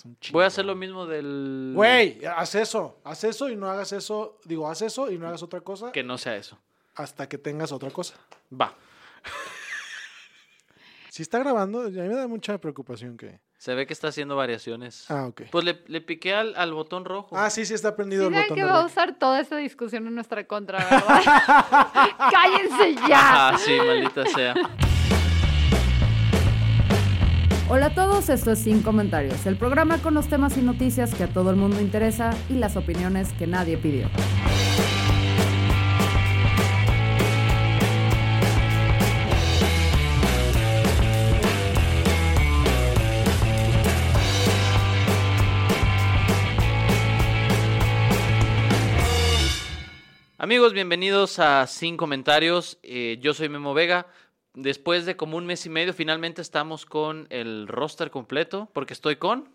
Es un chingo. Voy a hacer lo mismo del... Güey, haz eso. Haz eso y no hagas eso. Digo, haz eso y no hagas otra cosa Que no sea eso. hasta que tengas otra cosa. Va. Si está grabando, a mí me da mucha preocupación que. Se ve que está haciendo variaciones. Ah, ok. Pues le, le piqué al, al botón rojo. Ah, sí, sí está prendido Sí, el botón que de va a usar toda esta discusión en nuestra contra, ¿verdad? ¡Cállense ya! Ah, sí, maldita sea. Hola a todos, esto es Sin Comentarios, el programa con los temas y noticias que a todo el mundo interesa y las opiniones que nadie pidió. Amigos, bienvenidos a Sin Comentarios. Eh, yo soy Memo Vega. Después de como un mes y medio, finalmente estamos con el roster completo, porque estoy con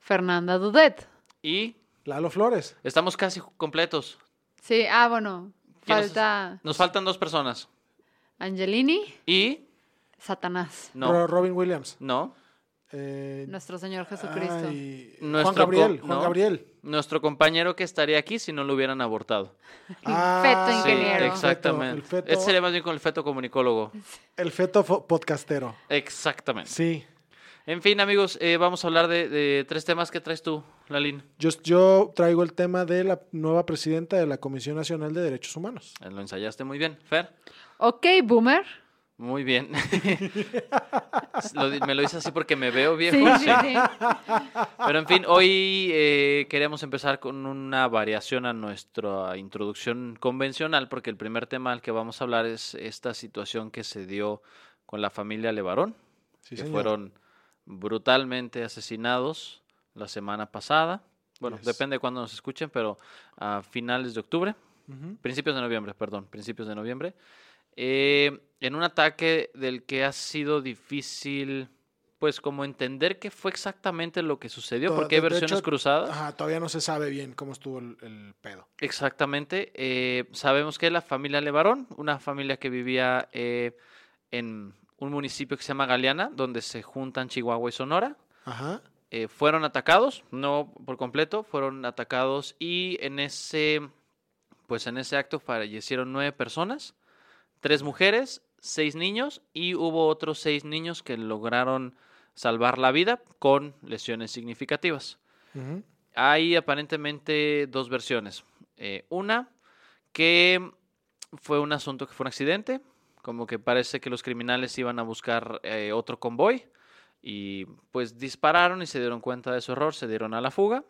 Fernanda Dudet. y Lalo Flores. estamos casi completos. Sí, ah, bueno. ¿Quién nos- Falta Nos faltan dos personas. Angelini, Y Satanás, no, Ro- Robin Williams. no, Eh, nuestro Señor Jesucristo. ay, Nuestro Juan Gabriel. Juan no. Gabriel. nuestro compañero que estaría aquí si no lo hubieran abortado. Ah, Feto Sí, ingeniero. exactamente. El feto, Este sería más bien con el feto comunicólogo. el feto podcastero. Exactamente. Sí. En fin, amigos, eh, vamos a hablar de, de tres temas que traes tú, Lalín. Yo, yo traigo el tema de la nueva presidenta de la Comisión Nacional de Derechos Humanos. Eh, Lo ensayaste muy bien. Fer, Ok, boomer. Muy bien. Me lo hice así porque me veo viejo. Sí, sí. Pero en fin, hoy eh, queremos empezar con una variación a nuestra introducción convencional, porque el primer tema al que vamos a hablar es esta situación que se dio con la familia Levarón, Sí, que señor. fueron brutalmente asesinados la semana pasada. Bueno, Yes. depende de cuándo nos escuchen, pero a finales de octubre, principios de noviembre, perdón, principios de noviembre, eh, en un ataque del que ha sido difícil, pues como entender qué fue exactamente lo que sucedió, porque hay versiones hecho, cruzadas. Ajá, todavía no se sabe bien cómo estuvo el, el pedo. Exactamente. eh, sabemos que la familia Levarón, una familia que vivía eh, en un municipio que se llama Galeana, donde se juntan Chihuahua y Sonora, Ajá. eh, fueron atacados, no por completo, fueron atacados y en ese, pues en ese acto fallecieron nueve personas, tres mujeres, seis niños y hubo otros seis niños que lograron salvar la vida con lesiones significativas. Hay aparentemente dos versiones. Eh, una, que fue un asunto que fue un accidente, como que parece que los criminales iban a buscar eh, otro convoy y pues dispararon y se dieron cuenta de su error, se dieron a la fuga.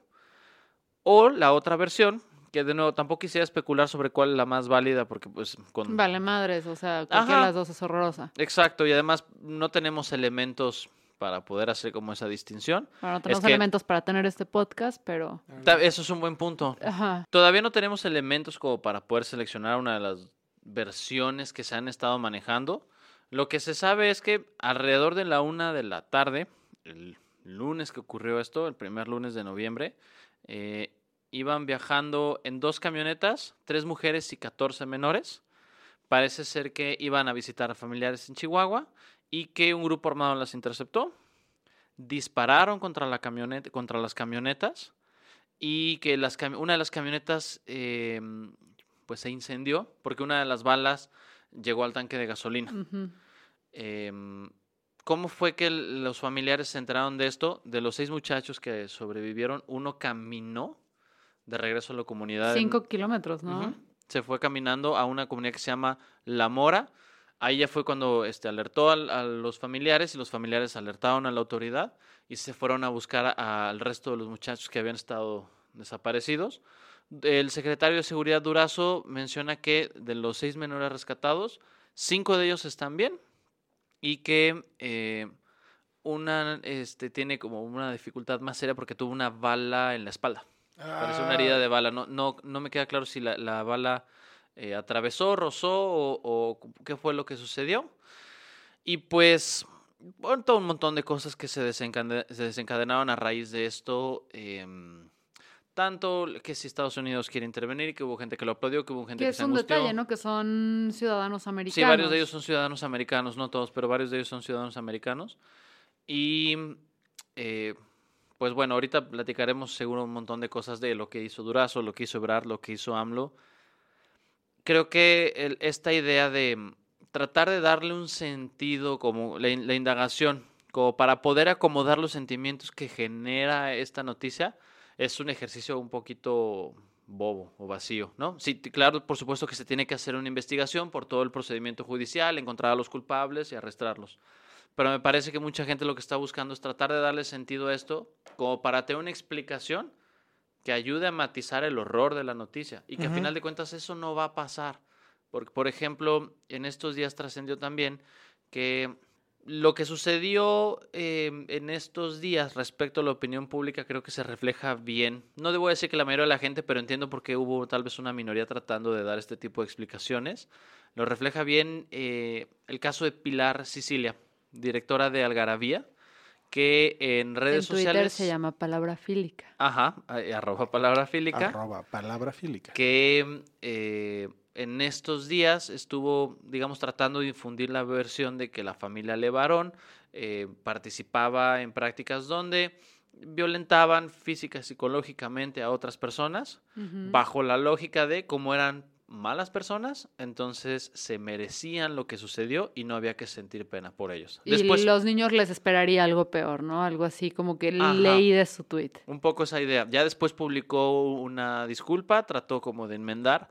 O la otra versión, que de nuevo tampoco quisiera especular sobre cuál es la más válida porque pues con... Vale madres, o sea, cualquiera de las dos es horrorosa. Exacto, y además no tenemos elementos para poder hacer como esa distinción. Bueno, no tenemos elementos para tener este podcast, pero... Eso es un buen punto. Ajá. Todavía no tenemos elementos como para poder seleccionar una de las versiones que se han estado manejando. Lo que se sabe es que alrededor de la una de la tarde, el lunes que ocurrió esto, el primer lunes de noviembre, eh, iban viajando en dos camionetas, tres mujeres y 14 menores. Parece ser que iban a visitar a familiares en Chihuahua y que un grupo armado las interceptó. Dispararon contra, la camioneta, contra las camionetas y que las una de las camionetas eh, pues se incendió porque una de las balas llegó al tanque de gasolina. Em, ¿Cómo fue que los familiares se enteraron de esto? De los seis muchachos que sobrevivieron, uno caminó de regreso a la comunidad. en- Cinco kilómetros, ¿no? Se fue caminando a una comunidad que se llama La Mora. Ahí ya fue cuando este, alertó al- a, los familiares y los familiares alertaron a la autoridad y se fueron a buscar al resto de los muchachos que habían estado desaparecidos. El secretario de Seguridad Durazo menciona que de los seis menores rescatados, cinco de ellos están bien y que eh, una, este, tiene como una dificultad más seria porque tuvo una bala en la espalda. Parece una herida Ah, de bala. No, no, no me queda claro si la, la bala eh, atravesó, rozó o, o qué fue lo que sucedió. Y pues, bueno, todo un montón de cosas que se, desencade- se desencadenaron a raíz de esto. em, tanto que si Estados Unidos quiere intervenir, que hubo gente que lo aplaudió, que hubo gente Que que, es se un angustió. detalle, ¿no? Que son ciudadanos americanos. Sí, varios de ellos son ciudadanos americanos, no todos, pero varios de ellos son ciudadanos americanos. Y eh, pues bueno, ahorita platicaremos seguro un montón de cosas de lo que hizo Durazo, lo que hizo Ebrard, lo que hizo AMLO. Creo que esta idea de mm, tratar de darle un sentido como la, la indagación, como para poder acomodar los sentimientos que genera esta noticia, es un ejercicio un poquito bobo o vacío, ¿no? Sí, claro, por supuesto que se tiene que hacer una investigación por todo el procedimiento judicial, encontrar a los culpables y arrestarlos. Pero me parece que mucha gente lo que está buscando es tratar de darle sentido a esto como para tener una explicación que ayude a matizar el horror de la noticia y que Ujú. a final de cuentas eso no va a pasar. Porque, por ejemplo, en estos días trascendió también que lo que sucedió eh, en estos días respecto a la opinión pública creo que se refleja bien. No debo decir que la mayoría de la gente, pero entiendo por qué hubo tal vez una minoría tratando de dar este tipo de explicaciones. Lo refleja bien eh, el caso de Pilar Sicilia, directora de Algarabía, que en En redes Twitter sociales... se llama palabra fílica. Ajá, arroba palabra fílica Arroba, palabra fílica. que eh, en estos días estuvo, digamos, tratando de difundir la versión de que la familia Levarón eh, participaba en prácticas donde violentaban física y psicológicamente a otras personas, bajo la lógica de cómo eran malas personas, entonces se merecían lo que sucedió y no había que sentir pena por ellos. Y Después, los niños les esperaría algo peor, ¿no? Algo así como que Ajá. leí de su tweet. Un poco esa idea. Ya después publicó una disculpa, trató como de enmendar.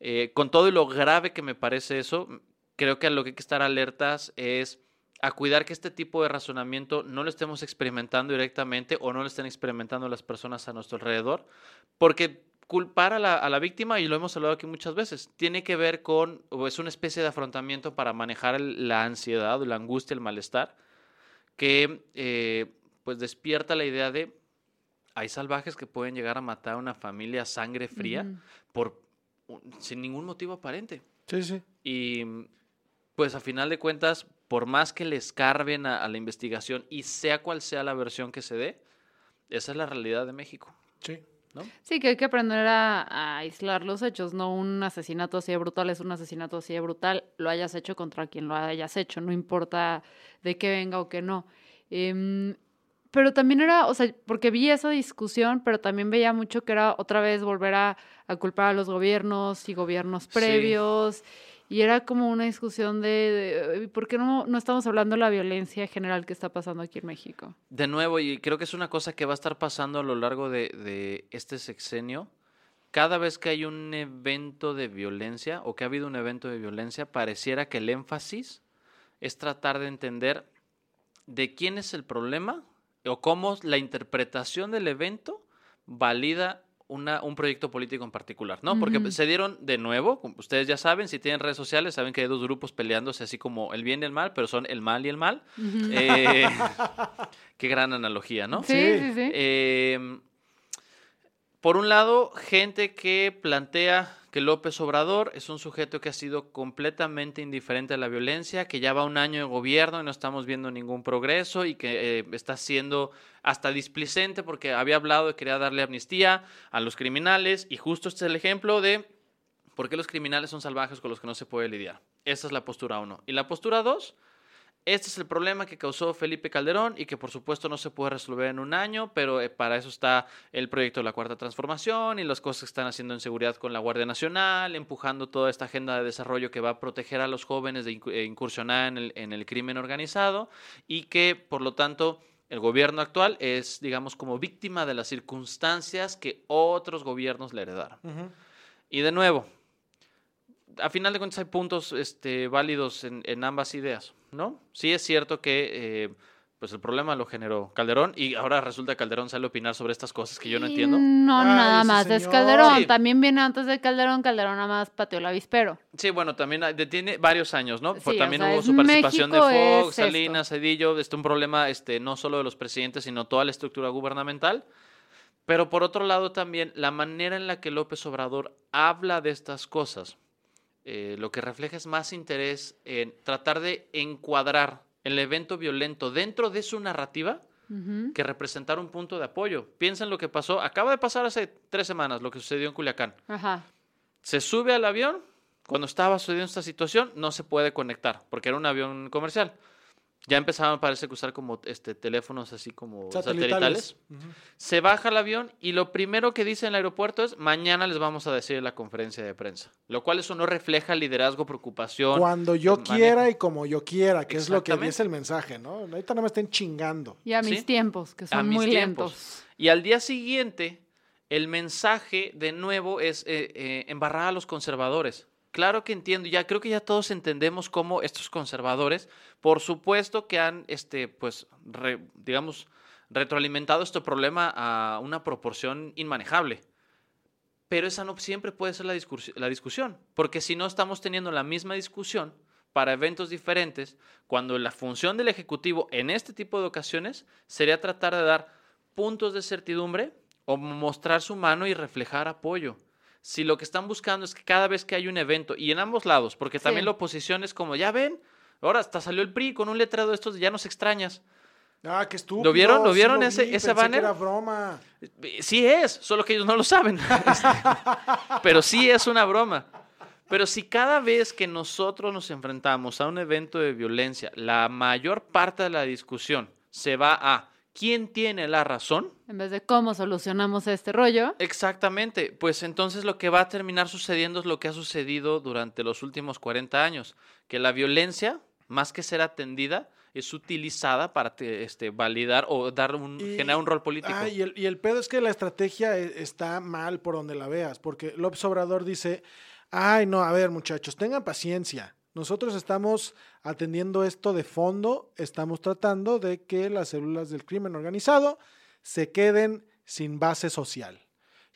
Eh, con todo y lo grave que me parece eso, creo que a lo que hay que estar alertas es a cuidar que este tipo de razonamiento no lo estemos experimentando directamente o no lo estén experimentando las personas a nuestro alrededor, porque culpar a la, a la víctima, y lo hemos hablado aquí muchas veces, tiene que ver con, o es una especie de afrontamiento para manejar el- la ansiedad, la angustia, el malestar, que eh, pues despierta la idea de hay salvajes que pueden llegar a matar a una familia a sangre fría por sin ningún motivo aparente. Sí, sí. Y pues a final de cuentas, por más que le escarben a, a la investigación y sea cual sea la versión que se dé, esa es la realidad de México. Sí. ¿No? Sí, que hay que aprender a, a aislar los hechos, no un asesinato así de brutal es un asesinato así de brutal, lo hayas hecho contra quien lo hayas hecho, no importa de qué venga o qué no. Em, pero también era, o sea, porque vi esa discusión, pero también veía mucho que era otra vez volver a, a culpar a los gobiernos y gobiernos Sí. Y era como una discusión de, de, ¿por qué no, no estamos hablando de la violencia general que está pasando aquí en México? De nuevo, y creo que es una cosa que va a estar pasando a lo largo de, de este sexenio. Cada vez que hay un evento de violencia o que ha habido un evento de violencia, pareciera que el énfasis es tratar de entender de quién es el problema o cómo la interpretación del evento valida una, un proyecto político en particular, ¿no? Porque se dieron de nuevo, como ustedes ya saben, si tienen redes sociales, saben que hay dos grupos peleándose así como el bien y el mal, pero son el mal y el mal. Eh, qué gran analogía, ¿no? Sí, Sí. sí, sí. Eh, por un lado, gente que plantea que López Obrador es un sujeto que ha sido completamente indiferente a la violencia, que ya va un año de gobierno y no estamos viendo ningún progreso y que eh, está siendo hasta displicente porque había hablado de que quería darle amnistía a los criminales y justo este es el ejemplo de por qué los criminales son salvajes con los que no se puede lidiar. Esa es la postura uno. Y la postura dos, este es el problema que causó Felipe Calderón y que por supuesto no se puede resolver en un año, pero eh, para eso está el proyecto de la Cuarta Transformación y las cosas que están haciendo en seguridad con la Guardia Nacional, empujando toda esta agenda de desarrollo que va a proteger a los jóvenes de eh, incursionar en el, en el crimen organizado y que por lo tanto el gobierno actual es, digamos, como víctima de las circunstancias que otros gobiernos le heredaron. Y de nuevo, a final de cuentas hay puntos este, válidos en, en ambas ideas, ¿no? Sí es cierto que, eh, pues el problema lo generó Calderón y ahora resulta que Calderón sale a opinar sobre estas cosas que yo no entiendo. No, Ay, nada más es. Calderón. Sí. También viene antes de Calderón. Calderón nada más pateó el avispero. Sí, bueno, también tiene varios años, ¿no? Sí, Pues o también sea, hubo su participación México de es Fox, esto. Salinas, Cedillo, este un problema este no solo de los presidentes, sino toda la estructura gubernamental. Pero por otro lado también la manera en la que López Obrador habla de estas cosas, eh, lo que refleja es más interés en tratar de encuadrar el evento violento dentro de su narrativa que representar un punto de apoyo. Piensen lo que pasó, acaba de pasar hace tres semanas, lo que sucedió en Culiacán. Ajá. Se sube al avión, cuando estaba sucediendo esta situación, no se puede conectar, porque era un avión comercial. Ya empezaban, parece que usar como este, teléfonos así como satelitales. Se baja el avión y lo primero que dice en el aeropuerto es, mañana les vamos a decir en la conferencia de prensa. Lo cual eso no refleja liderazgo, preocupación. Cuando yo manejo. quiera y como yo quiera, que es lo que es el mensaje, ¿no? Ahorita no me estén chingando. Y a mis Sí. tiempos, que son muy tiempos. lentos. Y al día siguiente, el mensaje de nuevo es eh, eh, embarrar a los conservadores. Claro que entiendo, ya creo que ya todos entendemos cómo estos conservadores, por supuesto que han, este, pues, digamos, retroalimentado este problema a una proporción inmanejable. Pero esa no siempre puede ser la, discursi- la discusión, porque si no estamos teniendo la misma discusión para eventos diferentes, cuando la función del Ejecutivo en este tipo de ocasiones sería tratar de dar puntos de certidumbre o mostrar su mano y reflejar apoyo. Si lo que están buscando es que cada vez que hay un evento, y en ambos lados, porque Sí. también la oposición es como, ya ven, ahora hasta salió el PRI con un letrero de estos, de ya nos extrañas. Ah, qué estúpido. vieron? ¿Lo sí vieron vi, ese- ese que banner? era broma. Sí es, solo que ellos no lo saben. Este, Pero sí es una broma. Pero si cada vez que nosotros nos enfrentamos a un evento de violencia, la mayor parte de la discusión se va a quién tiene la razón, En vez de cómo solucionamos este rollo. exactamente, pues entonces lo que va a terminar sucediendo es lo que ha sucedido durante los últimos 40 años, que la violencia, más que ser atendida, es utilizada para te- este, validar o dar un, Y- generar un rol político. Ah, y, el, y el pedo es que la estrategia e- está mal por donde la veas, porque López Obrador dice, ay, no, a ver muchachos, tengan paciencia. Nosotros estamos atendiendo esto de fondo, estamos tratando de que las células del crimen organizado se queden sin base social.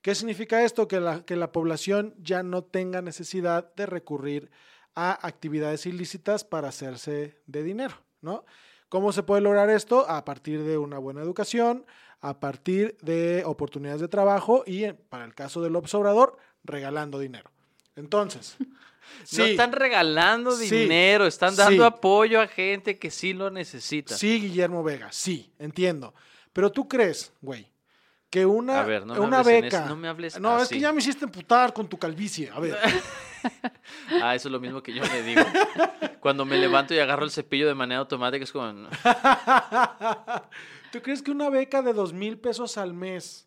¿Qué significa esto? Que la, que la población ya no tenga necesidad de recurrir a actividades ilícitas para hacerse de dinero, ¿no? ¿Cómo se puede lograr esto? A partir de una buena educación, a partir de oportunidades de trabajo y, para el caso del Obrador, regalando dinero. Entonces, No están regalando Sí. dinero, están dando Sí. apoyo a gente que sí lo necesita. Sí, Guillermo Vega, sí, entiendo. Pero tú crees, güey, que una, A ver, no me una beca. no me hables No, es que ya me hiciste emputar con tu calvicie. A ver. Ah, eso es lo mismo que yo le digo. Cuando me levanto y agarro el cepillo de manera automática es como... ¿Tú crees que una beca de dos mil pesos al mes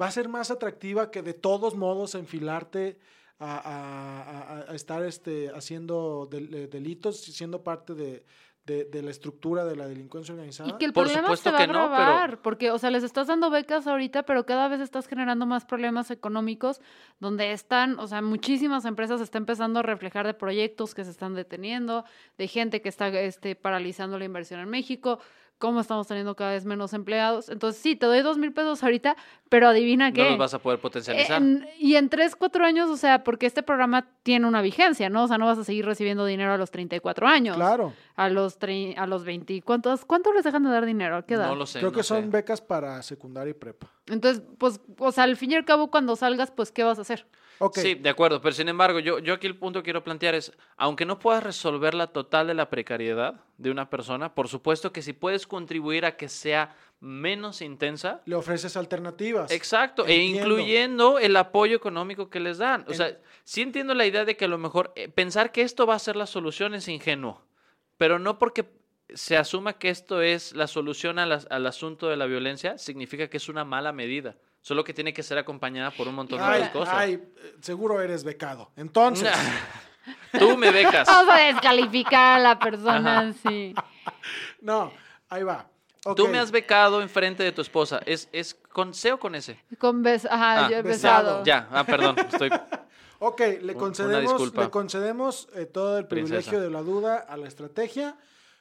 va a ser más atractiva que de todos modos enfilarte a, a- a- a estar este, haciendo del- eh, delitos, siendo parte de, de- de la estructura de la delincuencia organizada? Y que el Por problema supuesto se va que a no, pero- porque, o sea, les estás dando becas ahorita, pero cada vez estás generando más problemas económicos, donde están, o sea, muchísimas empresas están empezando a reflejar de proyectos que se están deteniendo, de gente que está este, paralizando la inversión en México, cómo estamos teniendo cada vez menos empleados. Entonces, sí, te doy dos mil pesos ahorita, pero adivina qué. No los vas a poder potencializar. En- y en 3, 4 años, o sea, porque este programa tiene una vigencia, ¿no? O sea, no vas a seguir recibiendo dinero a los 34 años. Claro, A los, tre- a los 20. ¿Cuántos, ¿Cuánto les dejan de dar dinero? ¿A qué edad? no lo sé. creo no que sé. son becas para secundaria y prepa. Entonces, pues, o sea, al fin y al cabo, cuando salgas, pues, ¿qué vas a hacer? Sí, de acuerdo, pero sin embargo, yo, yo aquí el punto que quiero plantear es, aunque no puedas resolver la total de la precariedad de una persona, por supuesto que si puedes contribuir a que sea menos intensa, le ofreces alternativas. Exacto, e incluyendo el apoyo económico que les dan. O En- sea, sí entiendo la idea de que a lo mejor eh, pensar que esto va a ser la solución es ingenuo, pero no porque se asuma que esto es la solución al asunto de la violencia, significa que es una mala medida. Solo que tiene que ser acompañada por un montón de Ay, cosas. ay, seguro eres becado. Entonces, Tú me becas. Vamos a descalificar a la persona, sí. no, ahí va. Tú me has becado enfrente de tu esposa. ¿Es, es con C o con S? Con bes ajá, Ah, yo he besado. besado. Ya, ah, perdón, estoy... Ok, le una concedemos, disculpa. le concedemos eh, todo el privilegio Princesa. de la duda a la estrategia.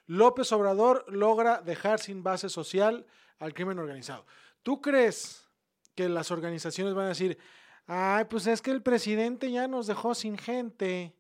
López Obrador logra dejar sin base social al crimen organizado. ¿Tú crees que las organizaciones van a decir, ay, pues es que el presidente ya nos dejó sin gente?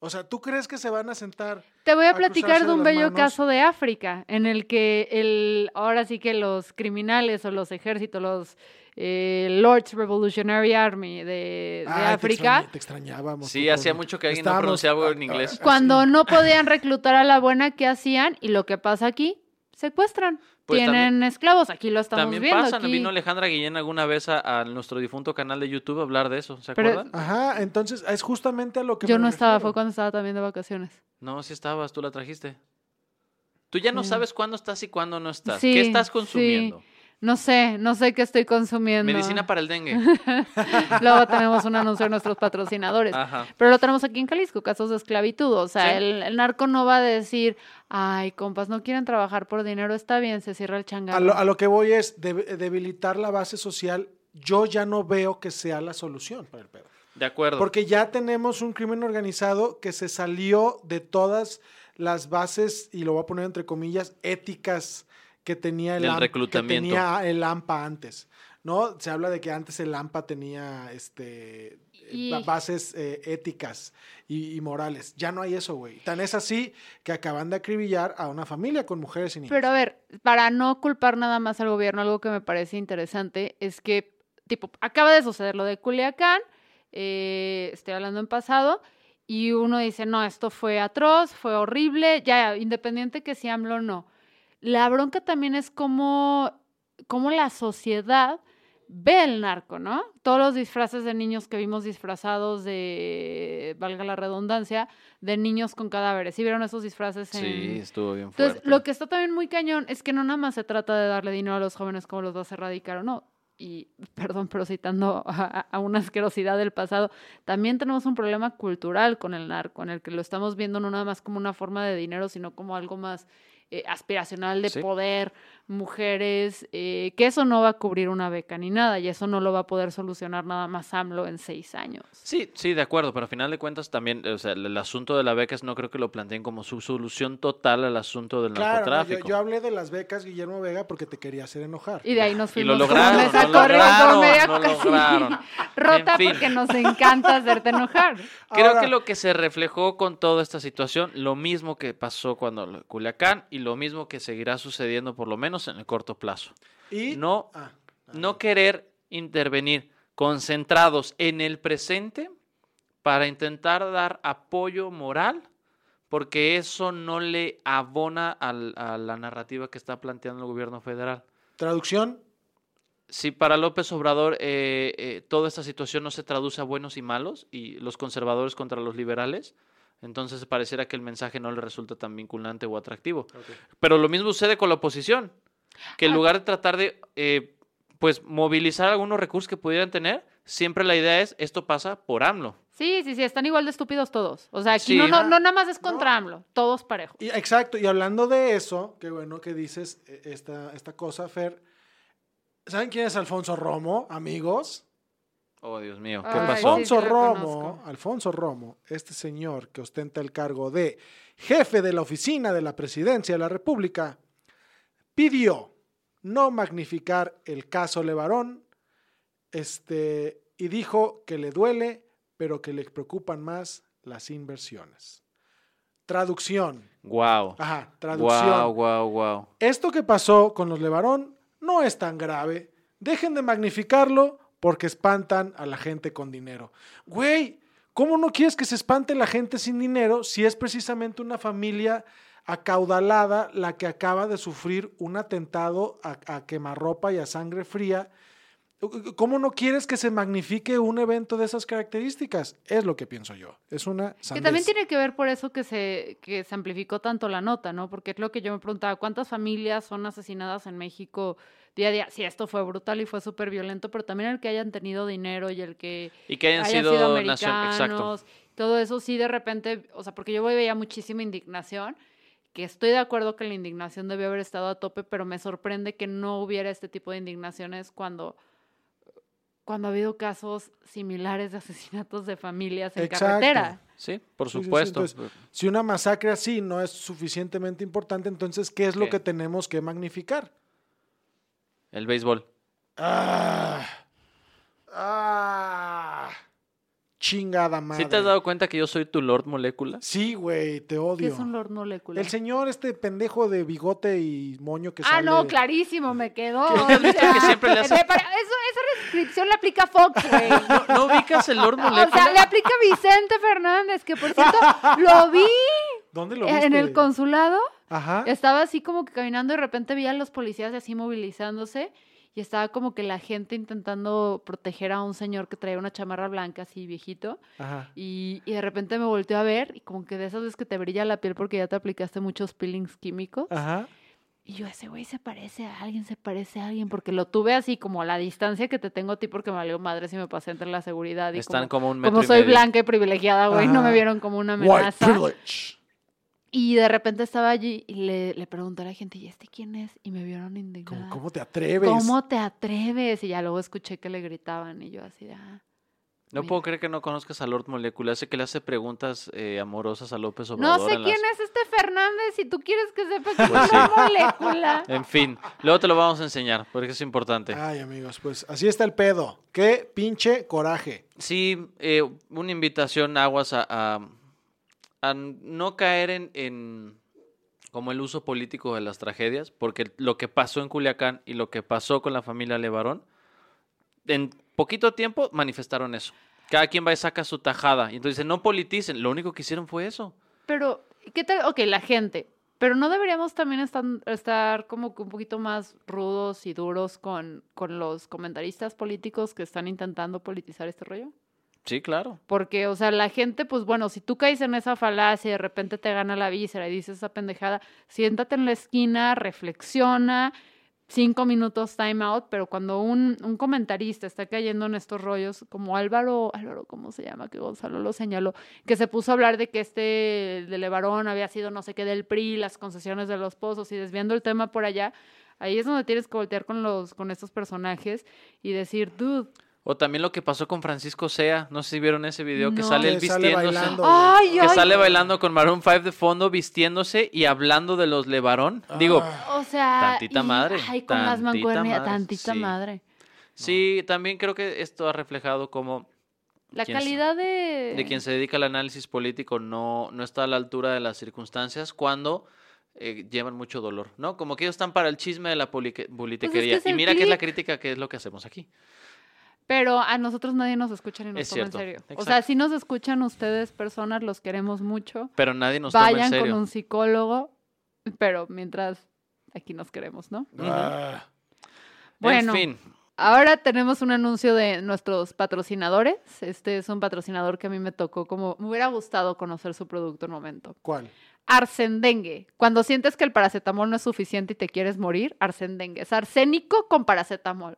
O sea, ¿tú crees que se van a sentar? Te voy a a platicar de un bello manos? caso de África, en el que el, ahora sí que los criminales o los ejércitos, los eh, Lords Revolutionary Army de, de Ay, te África, extraña- Te, extrañábamos. Sí, hacía mucho que alguien no pronunciaba en inglés. cuando no podían reclutar a la buena, ¿qué hacían? Y lo que pasa aquí, secuestran. Pues Tienen también- esclavos, aquí lo estamos También viendo. pasa, aquí. vino Alejandra Guillén alguna vez a, a nuestro difunto canal de YouTube a hablar de eso, ¿se Pero- acuerdan? Ajá, entonces es justamente a lo que Yo me no estaba, refiero. fue cuando estaba también de vacaciones. No, sí estabas, tú la trajiste. Tú ya no sabes cuándo estás y cuándo no estás. Sí, ¿Qué estás sí. No sé, no sé qué estoy consumiendo. Medicina para el dengue. Luego tenemos un anuncio de nuestros patrocinadores. Ajá. Pero lo tenemos aquí en Jalisco, casos de esclavitud. O sea, Sí. el, el narco no va a decir, ay, compas, no quieren trabajar por dinero, está bien, se cierra el changarro. A lo, a lo que voy es deb- debilitar la base social. Yo ya no veo que sea la solución para el pedo. De acuerdo. Porque ya tenemos un crimen organizado que se salió de todas las bases, y lo voy a poner entre comillas, éticas que tenía el, AM- que reclutamiento. tenía el AMPA antes. ¿No? Se habla de que antes el AMPA tenía este, Y- bases eh, éticas y, y morales. Ya no hay eso, güey. Tan es así que acaban de acribillar a una familia con mujeres y niños. Pero a ver, para no culpar nada más al gobierno, algo que me parece interesante es que, tipo, acaba de suceder lo de Culiacán, eh, estoy hablando en pasado, y uno dice, no, esto fue atroz, fue horrible, ya, independiente que si AMLO o no. La bronca también es como, como la sociedad ve el narco, ¿no? Todos los disfraces de niños que vimos disfrazados de, valga la redundancia, de niños con cadáveres. ¿Sí vieron esos disfraces en, Sí, estuvo bien fuerte. entonces, lo que está también muy cañón es que no nada más se trata de darle dinero a los jóvenes como los vas a erradicar o no. Y, perdón, pero citando a, a una asquerosidad del pasado, también tenemos un problema cultural con el narco, en el que lo estamos viendo no nada más como una forma de dinero, sino como algo más eh, aspiracional de Sí. poder, mujeres, eh, que eso no va a cubrir una beca ni nada, y eso no lo va a poder solucionar nada más AMLO en seis años. Sí, sí, de acuerdo, pero a final de cuentas también, o sea, el, el asunto de la beca es no creo que lo planteen como su solución total al asunto del Claro, no, yo, narcotráfico. yo hablé de las becas Guillermo Vega porque te quería hacer enojar. Y de ahí nos Y fuimos lo como lograron, lo lograron, media lo casi lograron. Rota En fin. porque nos encanta hacerte enojar. Creo Ahora- que lo que se reflejó con toda esta situación, lo mismo que pasó cuando lo- Culiacán y lo mismo que seguirá sucediendo por lo menos en el corto plazo. Y No, Ah, no querer intervenir concentrados en el presente para intentar dar apoyo moral, porque eso no le abona al- a la narrativa que está planteando el gobierno federal. traducción, Si para López Obrador eh, eh, toda esta situación no se traduce a buenos y malos y los conservadores contra los liberales, entonces pareciera que el mensaje no le resulta tan vinculante o atractivo. Pero lo mismo sucede con la oposición, que en Ah. lugar de tratar de eh, pues movilizar algunos recursos que pudieran tener, siempre la idea es esto pasa por AMLO. Sí, sí, sí, están igual de estúpidos todos. O sea, aquí Sí. no, no, no nada más es no. contra AMLO, todos parejos. Y, exacto, y hablando de eso, qué bueno que dices eh, esta, esta cosa, Fer. ¿Saben quién es Alfonso Romo, amigos? Oh, Dios mío, ¿qué Ay, pasó? Alfonso Romo. Alfonso Romo, este señor que ostenta el cargo de jefe de la oficina de la presidencia de la República, pidió no magnificar el caso Levarón este, y dijo que le duele, pero que le preocupan más las inversiones. Traducción. Wow. Ajá, traducción. Wow, wow, wow. Esto que pasó con los Levarón no es tan grave. Dejen de magnificarlo porque espantan a la gente con dinero. Güey, ¿cómo no quieres que se espante la gente sin dinero si es precisamente una familia acaudalada la que acaba de sufrir un atentado a, a quemarropa y a sangre fría? ¿Cómo no quieres que se magnifique un evento de esas características? Es lo que pienso yo. Es una Que también tiene que ver por eso que se, que se amplificó tanto la nota, ¿no? Porque es lo que yo me preguntaba, ¿cuántas familias son asesinadas en México día a día? Sí, esto fue brutal y fue súper violento, pero también el que hayan tenido dinero y el que Y que hayan, hayan sido, sido nación- americanos, todo eso sí de repente, o sea, porque yo veía muchísima indignación, que estoy de acuerdo que la indignación debió haber estado a tope, pero me sorprende que no hubiera este tipo de indignaciones cuando cuando ha habido casos similares de asesinatos de familias en Exacto. carretera. Sí, por Sí, sí, sí, supuesto. entonces, si una masacre así no es suficientemente importante, entonces, ¿qué es lo ¿Qué? que tenemos que magnificar? El béisbol. Ah, ah, chingada madre. ¿Sí te has dado cuenta que yo soy tu Lord Molécula? Sí, güey, te ¿Qué odio. es un Lord Molecular? El señor, este pendejo de bigote y moño que Ah, sale. no, clarísimo, me quedó. ¿Qué que siempre le hace- eso, esa descripción le aplica Fox, güey. ¿No, no ubicas el Lord O Molécula? sea, le aplica Vicente Fernández, que por cierto, lo vi ¿Dónde lo viste? en el consulado. Ajá. Estaba así como que caminando y de repente vi a los policías así movilizándose y estaba como que la gente intentando proteger a un señor que traía una chamarra blanca así viejito Ajá. y, y de repente me volteó a ver y como que de esas veces que te brilla la piel porque ya te aplicaste muchos peelings químicos Ajá. y yo ese güey se parece a alguien, se parece a alguien porque lo tuve así como a la distancia que te tengo a ti porque me valió madre si me pasé entre la seguridad y Están como, como un metro como y soy medio. blanca y privilegiada, güey, no me vieron como una White amenaza. privilege. Y de repente estaba allí y le, le pregunté a la gente, ¿y este quién es? Y me vieron indignada. ¿Cómo, cómo te atreves? ¿Cómo te atreves? Y ya luego escuché que le gritaban y yo así de, ah. No Mira. puedo creer que no conozcas a Lord Molécula. Ese que le hace preguntas eh, amorosas a López No Obrador. sé en quién las- es este Fernández si tú quieres que sepa que Pues es sí. una molécula. En fin, luego te lo vamos a enseñar porque es importante. Ay, amigos, pues así está el pedo. Qué pinche coraje. Sí, eh, una invitación, Aguas, a, a- a no caer en, en como el uso político de las tragedias, porque lo que pasó en Culiacán y lo que pasó con la familia Levarón, en poquito tiempo manifestaron eso. Cada quien va y saca su tajada. Y entonces no politicen, lo único que hicieron fue eso. Pero, ¿qué tal? Ok, la gente. Pero no deberíamos también estar, estar como que un poquito más rudos y duros con, con los comentaristas políticos que están intentando politizar este rollo. Sí, claro. Porque, o sea, la gente, pues bueno, si tú caes en esa falacia y de repente te gana la víscera y dices esa pendejada, siéntate en la esquina, reflexiona, cinco minutos time out, pero cuando un, un comentarista está cayendo en estos rollos, como Álvaro, Álvaro, ¿cómo se llama? Que Gonzalo lo señaló, que se puso a hablar de que este de Levarón había sido no sé qué del PRI, las concesiones de los pozos y desviando el tema por allá, ahí es donde tienes que voltear con los, con estos personajes y decir, dude, O también lo que pasó con Francisco Sea. No sé si vieron ese video que sale él sale vistiéndose. ay, Que ay, sale bailando con Maroon 5 de fondo, vistiéndose y hablando de los Levarón. Digo, Ah, O sea, Tantita y- madre, Ay, con las tantita mancuernas, madre, tantita sí. madre. sí, también creo que esto ha reflejado como La ¿Quién sa- calidad de... de quien se dedica al análisis político no, no está a la altura de las circunstancias cuando eh, llevan mucho dolor, ¿no? Como que ellos están para el chisme de la polique- politiquería. es y mira que es la crítica que es lo que hacemos aquí. Pero a nosotros nadie nos escucha ni nos Es toma cierto, en serio. O exacto. sea, si nos escuchan ustedes, personas, los queremos mucho. Pero nadie nos toma en Vayan con serio. un psicólogo, pero mientras aquí nos queremos, ¿no? ah. Bueno, En fin, ahora tenemos un anuncio de nuestros patrocinadores. Este es un patrocinador que a mí me tocó como... Me hubiera gustado conocer su producto en un momento. ¿Cuál? Arsendengue. Cuando sientes que el paracetamol no es suficiente y te quieres morir, arsendengue. Es arsénico con paracetamol.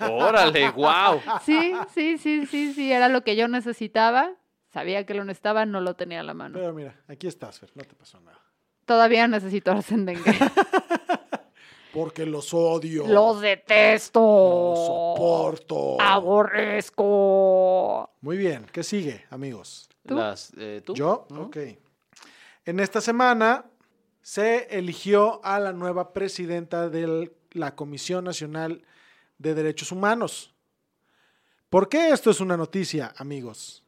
órale, wow. Sí, sí, sí, sí, sí. Era lo que yo necesitaba. Sabía que lo necesitaba, no lo tenía a la mano. Pero mira, aquí estás, Fer, no te pasó nada. Todavía necesito arsendengue. Porque los odio. Los detesto. Los soporto. Aborrezco. Muy bien, ¿qué sigue, amigos? ¿Tú? Las, eh, ¿tú? ¿Yo? ¿No? Ok. En esta semana se eligió a la nueva presidenta de la Comisión Nacional de Derechos Humanos. ¿Por qué esto es una noticia, amigos?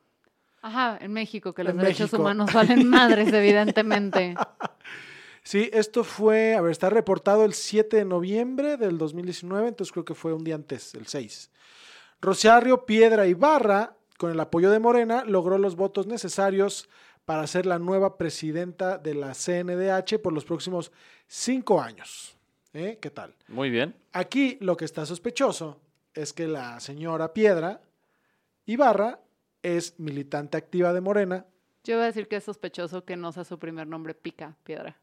Ajá, en México, que los En derechos México. humanos valen madres, evidentemente. Sí, esto fue, a ver, está reportado el 7 de noviembre del 2019, entonces creo que fue un día antes, el 6. Rociario Piedra Ibarra, con el apoyo de Morena, logró los votos necesarios para ser la nueva presidenta de la CNDH por los próximos cinco años. ¿Eh? ¿Qué tal? Muy bien. Aquí lo que está sospechoso es que la señora Piedra Ibarra es militante activa de Morena. Yo voy a decir que es sospechoso que no sea su primer nombre Pica Piedra.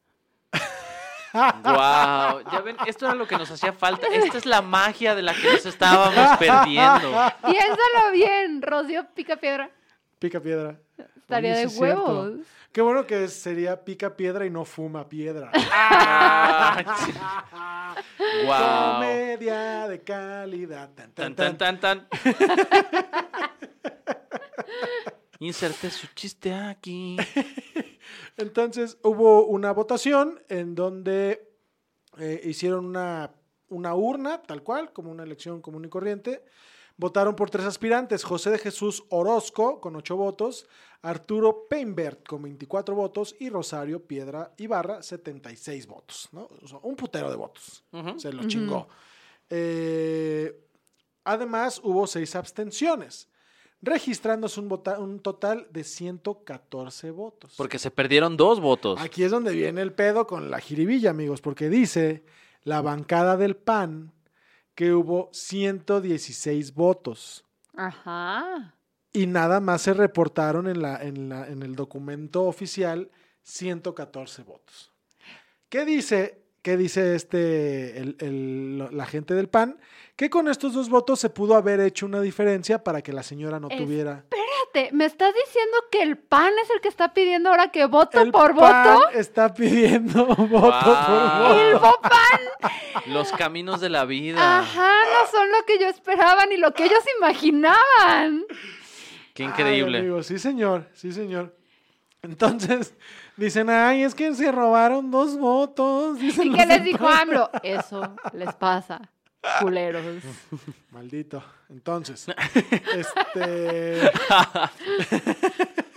Wow, ya ven, esto era lo que nos hacía falta. Esta es la magia de la que nos estábamos perdiendo. Piénsalo bien, Rocío Pica Piedra. Pica Piedra. Estaría Oye, de sí es cierto. huevos. Qué bueno que sería pica piedra y no fuma piedra. Guau. Comedia de calidad. Tan, tan, Tan, tan, tan. tan, tan. Inserte su chiste aquí. Entonces hubo una votación en donde eh, hicieron una, una urna, tal cual, como una elección común y corriente. Votaron por tres aspirantes, José de Jesús Orozco con ocho votos, Arturo Peinbert con 24 votos y Rosario Piedra Ibarra 76 votos. ¿no? O sea, un putero de votos. Se lo chingó. Eh, además, hubo seis abstenciones, registrándose un, vota- un total de 114 votos. Porque se perdieron dos votos. Aquí es donde viene el pedo con la jiribilla, amigos, porque dice la bancada del PAN que hubo 116 votos Ajá. y nada más se reportaron en, la, en, la- en el documento oficial 114 votos. ¿Qué dice, qué dice este, el- el- la gente del PAN? Que con estos dos votos se pudo haber hecho una diferencia para que la señora no tuviera... Espérate, ¿me estás diciendo que el PAN es el que está pidiendo ahora que voto El por PAN voto? está pidiendo voto por Guau. ¡El voto. PAN! Los caminos de la vida. Ajá, no son lo que yo esperaba ni lo que ellos imaginaban. Qué Ay, increíble. amigo, sí, señor, sí, señor. Entonces, dicen, ay, es que se robaron dos votos. dicen ¿Y qué les dijo. AMLO? Eso les pasa, culeros. Maldito. Entonces, este.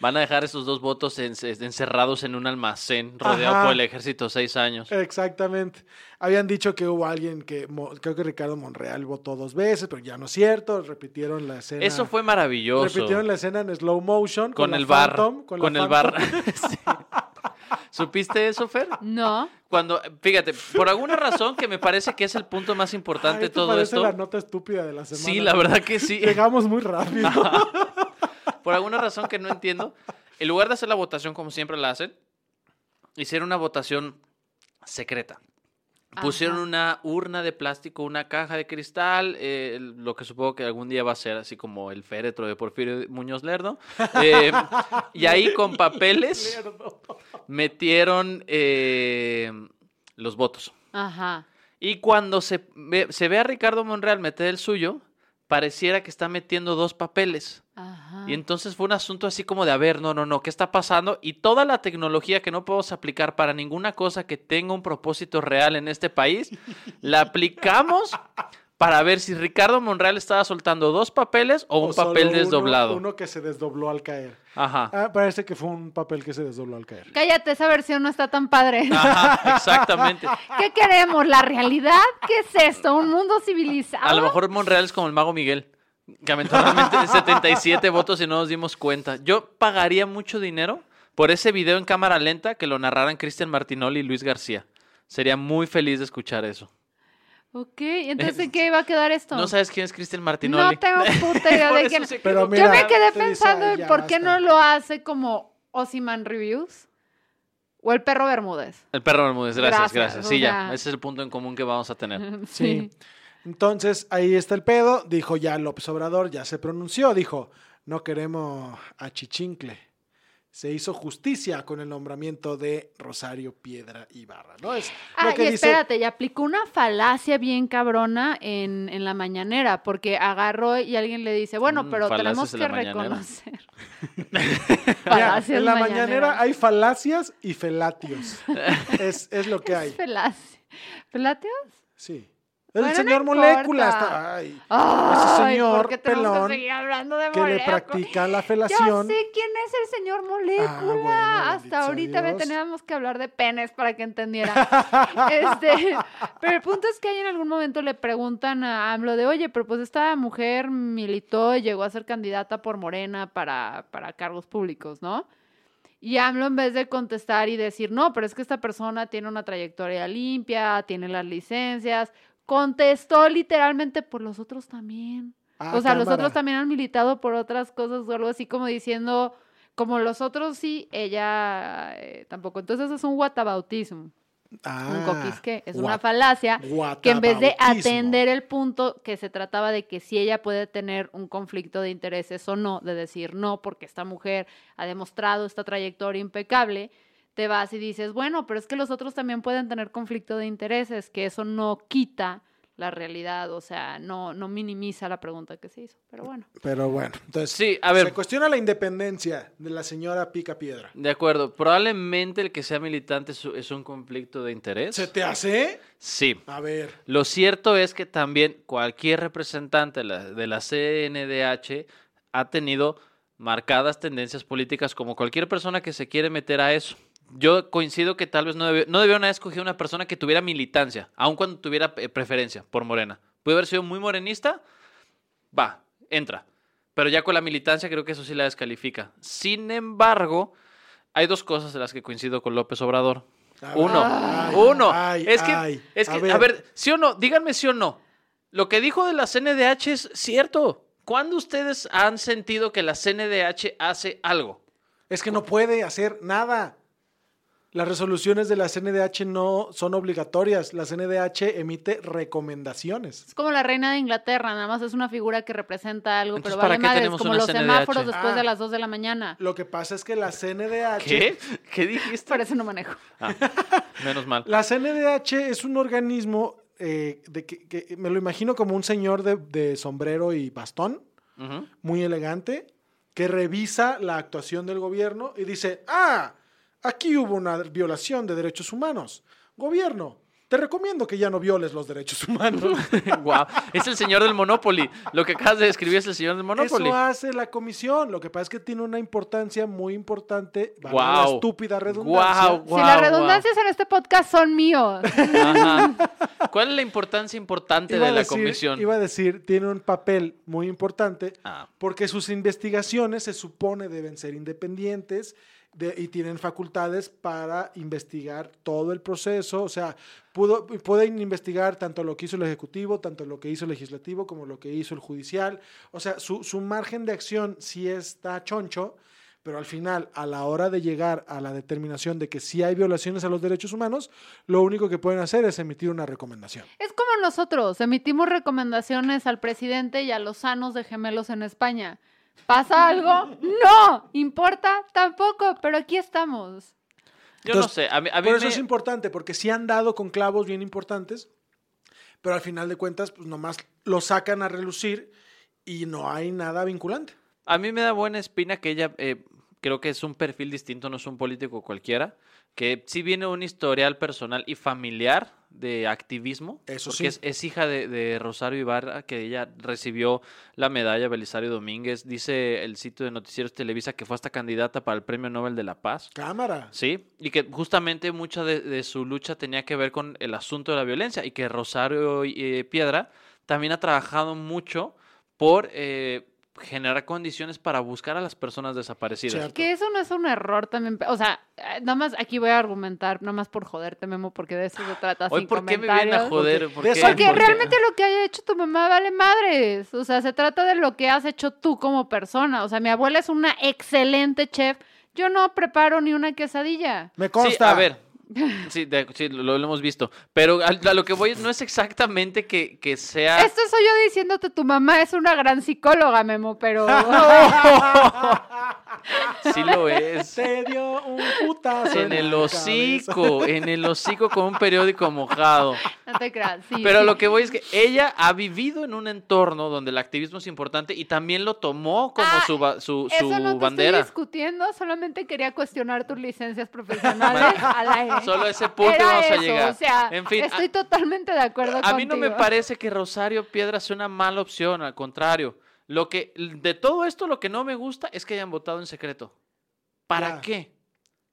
Van a dejar esos dos votos en- encerrados en un almacén rodeado Ajá. por el ejército seis años. Exactamente. Habían dicho que hubo alguien que, creo que Ricardo Monreal votó dos veces, pero ya no es cierto. Repitieron la escena. Eso fue maravilloso. Repitieron la escena en slow motion. con el bar. Phantom, Con, el Phantom. bar. Sí. ¿Supiste eso, Fer? No. Cuando, fíjate, por alguna razón que me parece que es el punto más importante de todo parece esto. la nota estúpida de la semana. Sí, la verdad que sí. Llegamos muy rápido. Por alguna razón que no entiendo, en lugar de hacer la votación como siempre la hacen, hicieron una votación secreta. Pusieron una urna de plástico, una caja de cristal, eh, lo que supongo que algún día va a ser así como el féretro de Porfirio Muñoz Lerdo. Eh, y ahí con papeles metieron eh, los votos. Ajá. Y cuando se ve, se ve a Ricardo Monreal meter el suyo, pareciera que está metiendo dos papeles. Ajá. Y entonces fue un asunto así como de, a ver, no, no, no, ¿qué está pasando? Y toda la tecnología que no podemos aplicar para ninguna cosa que tenga un propósito real en este país, la aplicamos para ver si Ricardo Monreal estaba soltando dos papeles o un O papel uno- desdoblado. Uno, que se desdobló al caer. Ajá. Ah, parece que fue un papel que se desdobló al caer. Cállate, esa versión no está tan padre. Ajá, exactamente. ¿Qué queremos? ¿La realidad? ¿Qué es esto? ¿Un mundo civilizado? A lo mejor Monreal es como el mago Miguel, que lamentablemente de 77 votos y no nos dimos cuenta. Yo pagaría mucho dinero por ese video en cámara lenta que lo narraran Cristian Martinoli y Luis García. Sería muy feliz de escuchar eso. Ok, entonces ¿en qué iba a quedar esto? ¿No sabes quién es Cristian Martinoli? No tengo puta idea de quién. Pero mira, Yo me quedé pensando "Ay, en por qué basta". no lo hace como Osiman Reviews o el perro Bermúdez. El perro Bermúdez, gracias, Gracias, gracias. o Sí, ya, ese es el punto en común que vamos a tener. Sí. Entonces, ahí está el pedo. Dijo ya López Obrador, ya se pronunció. Dijo, no queremos a Chichincle. Se hizo justicia con el nombramiento de Rosario Piedra Ibarra, ¿no? Es Ah, lo que y dice. espérate, y aplicó una falacia bien cabrona en, en la mañanera, porque agarró y alguien le dice, bueno, Mm, pero tenemos en que reconocer. Mira, en la mañanera hay falacias y felatios. es, es lo que hay. ¿Felatios? Sí. El Bueno, señor no Molécula está. Ay, Ay, señor ¿por qué pelón que seguir hablando de que le molécula? practica la Yo felación. sé quién es el señor Molécula. Ah, bueno, bendito Hasta ahorita Dios. teníamos que hablar de penes para que entendiera. este, pero el punto es que ahí en algún momento le preguntan a AMLO de, oye, pero pues esta mujer militó y llegó a ser candidata por Morena para, para cargos públicos, ¿no? Y AMLO en vez de contestar y decir, no, pero es que esta persona tiene una trayectoria limpia, tiene las licencias, contestó literalmente por los otros también. Ah, o sea, los otros también han militado por otras cosas o algo así como diciendo, como los otros sí, ella eh, tampoco. Entonces es un guatabautismo. Ah, un coquisque, es una falacia que en vez de atender el punto que se trataba de que si ella puede tener un conflicto de intereses o no, de decir no, porque esta mujer ha demostrado esta trayectoria impecable, te vas y dices, bueno, pero es que los otros también pueden tener conflicto de intereses, que eso no quita la realidad, o sea, no, no minimiza la pregunta que se hizo, pero bueno. Pero bueno, entonces Sí, a ver. se cuestiona la independencia de la señora Pica Piedra. De acuerdo, probablemente el que sea militante es, es un conflicto de interés. ¿Se te hace? Sí. A ver. Lo cierto es que también cualquier representante de la, de la CNDH ha tenido marcadas tendencias políticas como cualquier persona que se quiere meter a eso. Yo coincido que tal vez no, debió, no debieron haber escogido una persona que tuviera militancia, aun cuando tuviera eh, preferencia por Morena. Puede haber sido muy morenista, va, entra. Pero ya con la militancia creo que eso sí la descalifica. Sin embargo, hay dos cosas en las que coincido con López Obrador. A Uno, Ay, uno. ay, es que, ay. es A que, ver. a ver, sí o no, díganme sí o no. Lo que dijo de la CNDH es cierto. ¿Cuándo ustedes han sentido que la CNDH hace algo? Es que no puede hacer nada. Las resoluciones de la CNDH no son obligatorias. La CNDH emite recomendaciones. Es como la reina de Inglaterra, nada más es una figura que representa algo, Entonces, pero ¿para vale madres, como los CNDH? semáforos después Ah. de las 2 de la mañana. Lo que pasa es que la CNDH... ¿Qué? ¿Qué dijiste? Por eso no manejo. Ah, menos mal. La CNDH es un organismo eh, de que, que me lo imagino como un señor de, de sombrero y bastón, muy elegante, que revisa la actuación del gobierno y dice, ah, aquí hubo una violación de derechos humanos. Gobierno, te recomiendo que ya no violes los derechos humanos. Guau, Es el señor del Monopoly. Lo que acabas de describir es el señor del Monopoly. Eso hace la comisión. Lo que pasa es que tiene una importancia muy importante, la Guau. estúpida redundancia. Guau, si las redundancias en este podcast son míos. Ajá. ¿Cuál es la importancia importante Iba de la decir- comisión? Iba a decir, tiene un papel muy importante Ah. porque sus investigaciones se supone deben ser independientes y tienen facultades para investigar todo el proceso. O sea, pudo, pueden investigar tanto lo que hizo el Ejecutivo, tanto lo que hizo el Legislativo, como lo que hizo el Judicial. O sea, su, su margen de acción sí está choncho, pero al final, a la hora de llegar a la determinación de que sí hay violaciones a los derechos humanos, lo único que pueden hacer es emitir una recomendación. Es como nosotros, emitimos recomendaciones al presidente y a los sanos de gemelos en España. ¿Pasa algo? No. ¿Importa? Tampoco, pero aquí estamos. Yo no sé. A mí, a mí Por eso me- es importante, porque sí han dado con clavos bien importantes, pero al final de cuentas, pues nomás lo sacan a relucir y no hay nada vinculante. A mí me da buena espina que ella, eh, creo que es un perfil distinto, no es un político cualquiera, que sí viene un historial personal y familiar de activismo, Eso porque sí. es, es hija de, de Rosario Ibarra, que ella recibió la medalla Belisario Domínguez, dice el sitio de Noticieros Televisa que fue hasta candidata para el Premio Nobel de la Paz. Cámara. Sí, y que justamente mucha de, de su lucha tenía que ver con el asunto de la violencia y que Rosario eh, Piedra también ha trabajado mucho por eh, generar condiciones para buscar a las personas desaparecidas. Cierto. Que eso no es un error también. O sea, eh, nada más aquí voy a argumentar, nada más por joderte, Memo, porque de eso se trata. Hoy, sin ¿por qué me vienen a joder? Porque- ¿Por qué? Porque ¿Por qué? realmente lo que haya hecho tu mamá vale madres. O sea, se trata de lo que has hecho tú como persona. O sea, mi abuela es una excelente chef. Yo no preparo ni una quesadilla. Me Sí, consta. a ver. Sí, de- sí, lo, lo hemos visto. Pero a, a lo que voy no es exactamente que, que sea... Esto soy yo diciéndote, tu mamá es una gran psicóloga, Memo, pero... Sí lo es. Se dio un putazo En el la hocico, en el hocico con un periódico mojado. no te creas, sí. Pero sí. lo que voy es que ella ha vivido en un entorno donde el activismo es importante y también lo tomó como Ah, su, su, Eso su no te estoy bandera. discutiendo, solamente quería cuestionar tus licencias profesionales al aire. Solo a ese punto Era vamos a llegar. O sea, en fin, estoy a- totalmente de acuerdo A mí no me contigo. parece que Rosario Piedra sea una mala opción, al contrario. Lo que de todo esto lo que no me gusta es que hayan votado en secreto. ¿Para Ya. qué?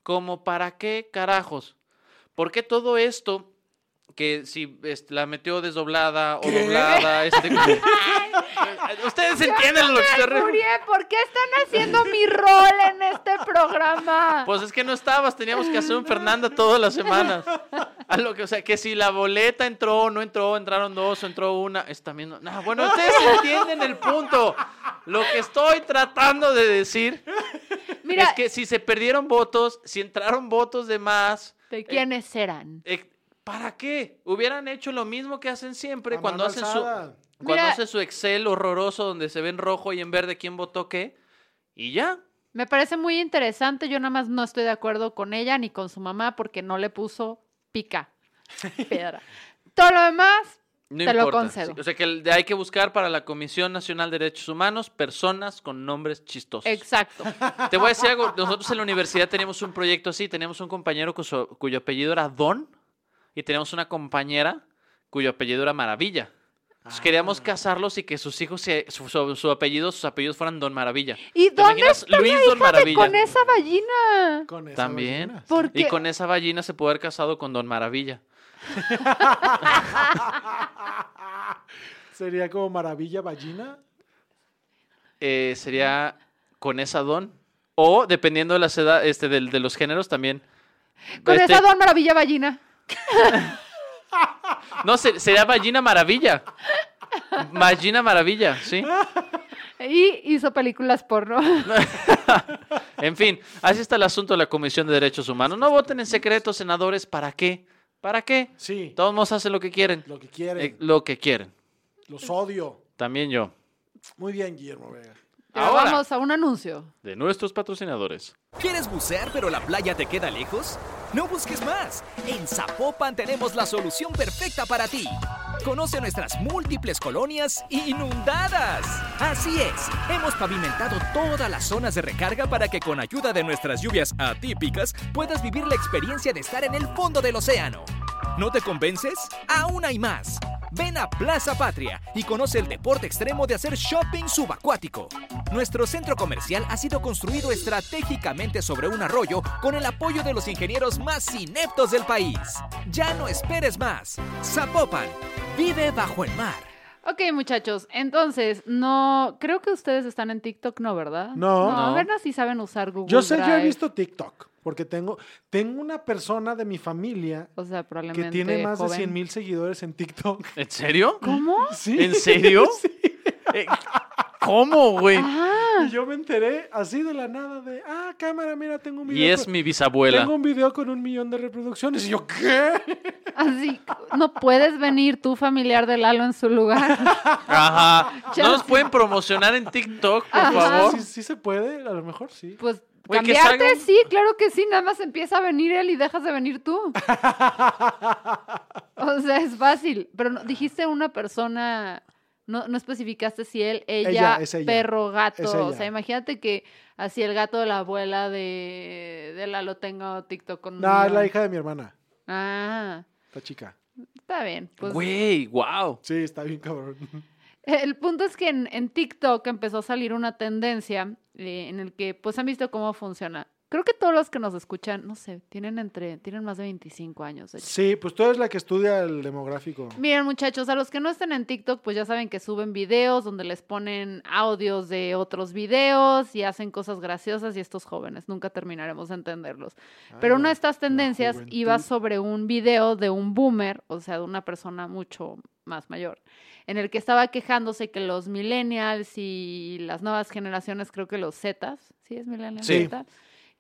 ¿Como para qué carajos? ¿Por qué todo esto que si este, la metió desdoblada o doblada, este, ustedes entienden lo que estoy re- Uriel, ¿por qué están haciendo mi rol en este programa? Pues es que no estabas, teníamos que hacer un Fernanda todas las semanas. A lo que, o sea, que si la boleta entró o no entró, entraron dos o entró una, es también. No, No, bueno, ustedes entienden el punto. Lo que estoy tratando de decir Mira, es que si se perdieron votos, si entraron votos de más, ¿De quiénes eran? Eh, ¿Para qué? Hubieran hecho lo mismo que hacen siempre A cuando hacen su cuando Mira- hacen su Excel horroroso donde se ve en rojo y en verde quién votó qué y ya. Me parece muy interesante. Yo nada más no estoy de acuerdo con ella ni con su mamá porque no le puso pica, piedra. Todo lo demás, No Te lo importa. concedo. Sí, O sea que el- hay que buscar para la Comisión Nacional de Derechos Humanos personas con nombres chistosos. exacto. Te voy a decir algo. Nosotros en la universidad teníamos un proyecto así. Teníamos un compañero cuyo, cuyo apellido era Don y teníamos una compañera cuyo apellido era Maravilla. Entonces Ah. queríamos casarlos y que sus hijos, se- su, su- su apellido, sus apellidos fueran Don Maravilla. ¿Y ¿Te dónde está Luis la Don de Maravilla. con esa ballena? Con esa También. ballena. ¿Por Y con esa ballena se puede haber casado con Don Maravilla. Sería como maravilla ballina. Eh, sería con esa Don. O dependiendo de las edad, este, del- de, los géneros también. Con Este, esa don maravilla ballena. No, se- sería Ballina Maravilla. Ballina Maravilla, ¿sí? Y hizo películas porno. En fin, así está el asunto de la Comisión de Derechos Humanos. No voten en secreto, senadores. ¿Para qué? ¿Para qué? Sí, Todos modos hacen lo que quieren. lo que quieren. Eh, lo que quieren. Los odio. También yo. Muy bien, Guillermo Vega. Ahora. vamos a un anuncio. De nuestros patrocinadores. ¿Quieres bucear pero la playa te queda lejos? No busques más. En Zapopan tenemos la solución perfecta para ti. Conoce nuestras múltiples colonias inundadas. Así es, hemos pavimentado todas las zonas de recarga para que con ayuda de nuestras lluvias atípicas puedas vivir la experiencia de estar en el fondo del océano. ¿No te convences? Aún hay más. Ven a Plaza Patria y conoce el deporte extremo de hacer shopping subacuático. Nuestro centro comercial ha sido construido estratégicamente sobre un arroyo con el apoyo de los ingenieros más ineptos del país. Ya no esperes más. Zapopan, vive bajo el mar. Ok, muchachos, entonces, no, creo que ustedes están en TikTok, ¿no, verdad? No. a No. ver si saben usar Google Yo sé, yo he Drive. visto TikTok, porque tengo, tengo una persona de mi familia O sea, probablemente que tiene más de joven. 100 mil seguidores en TikTok. ¿En serio? ¿Cómo? Sí. ¿En serio? Eh, ¿Cómo, güey? Ah, Y yo me enteré así de la nada de, ah, cámara, mira, tengo un video. Y es con- mi bisabuela. Tengo un video con un millón de reproducciones. Y yo, ¿qué? así, no puedes venir tú, familiar de Lalo, en su lugar. Ajá. ¿No nos pueden promocionar en TikTok, por Ajá. favor? Sí, sí se puede, a lo mejor sí. Pues Que cambiarte, sí, claro que sí, nada más empieza a venir él y dejas de venir tú. o sea, es fácil. Pero no- dijiste una persona, no, no especificaste si él, ella, Ella, es ella. perro, gato. Es O sea, imagínate que así el gato de la abuela de, de Lalo tenga TikTok con No, es la hija de mi hermana, Ah, esta chica. está bien. Pues, Güey, wow. Sí, está bien cabrón. El punto es que en, en TikTok empezó a salir una tendencia eh, en el que, pues, han visto cómo funciona. Creo que todos los que nos escuchan, no sé, tienen entre, tienen más de 25 años. de hecho. Sí, pues tú eres la que estudia el demográfico. Miren, muchachos, a los que no estén en TikTok, pues ya saben que suben videos donde les ponen audios de otros videos y hacen cosas graciosas y estos jóvenes, nunca terminaremos de entenderlos. Pero Ay, una de estas tendencias iba sobre un video de un boomer, o sea, de una persona mucho más mayor, en el que estaba quejándose que los millennials y las nuevas generaciones, creo que los Zetas, ¿sí es millennials? Sí. Zeta?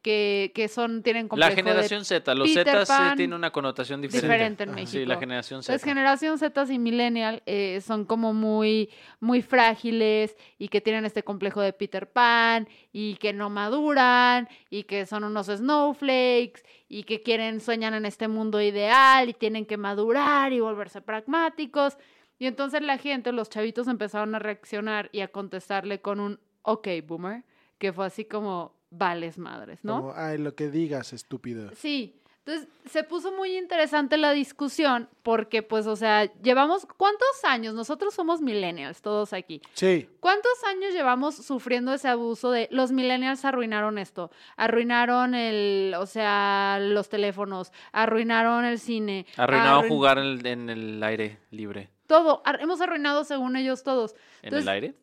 Que, que son, tienen La complejo de generación Z. Los Peter Z Pan, tiene una connotación diferente. diferente en. México. Sí, la generación Z. Entonces, generación Z y millennial eh, son como muy, muy frágiles y que tienen este complejo de Peter Pan y que no maduran y que son unos snowflakes y que quieren, sueñan en este mundo ideal y tienen que madurar y volverse pragmáticos. Y entonces la gente, los chavitos empezaron a reaccionar y a contestarle con un ok, boomer, que fue así como vales madres, ¿no? Como, ay, lo que digas, estúpido. Sí, entonces se puso muy interesante la discusión porque pues, o sea, llevamos, ¿cuántos años? Nosotros somos millennials, todos aquí. Sí, ¿Cuántos años llevamos sufriendo ese abuso de los millennials arruinaron esto? Arruinaron el, o sea, los teléfonos, arruinaron el cine. Arruinado arruin- jugar en el, en el aire libre. Todo, ar- hemos arruinado según ellos todos. ¿En el aire?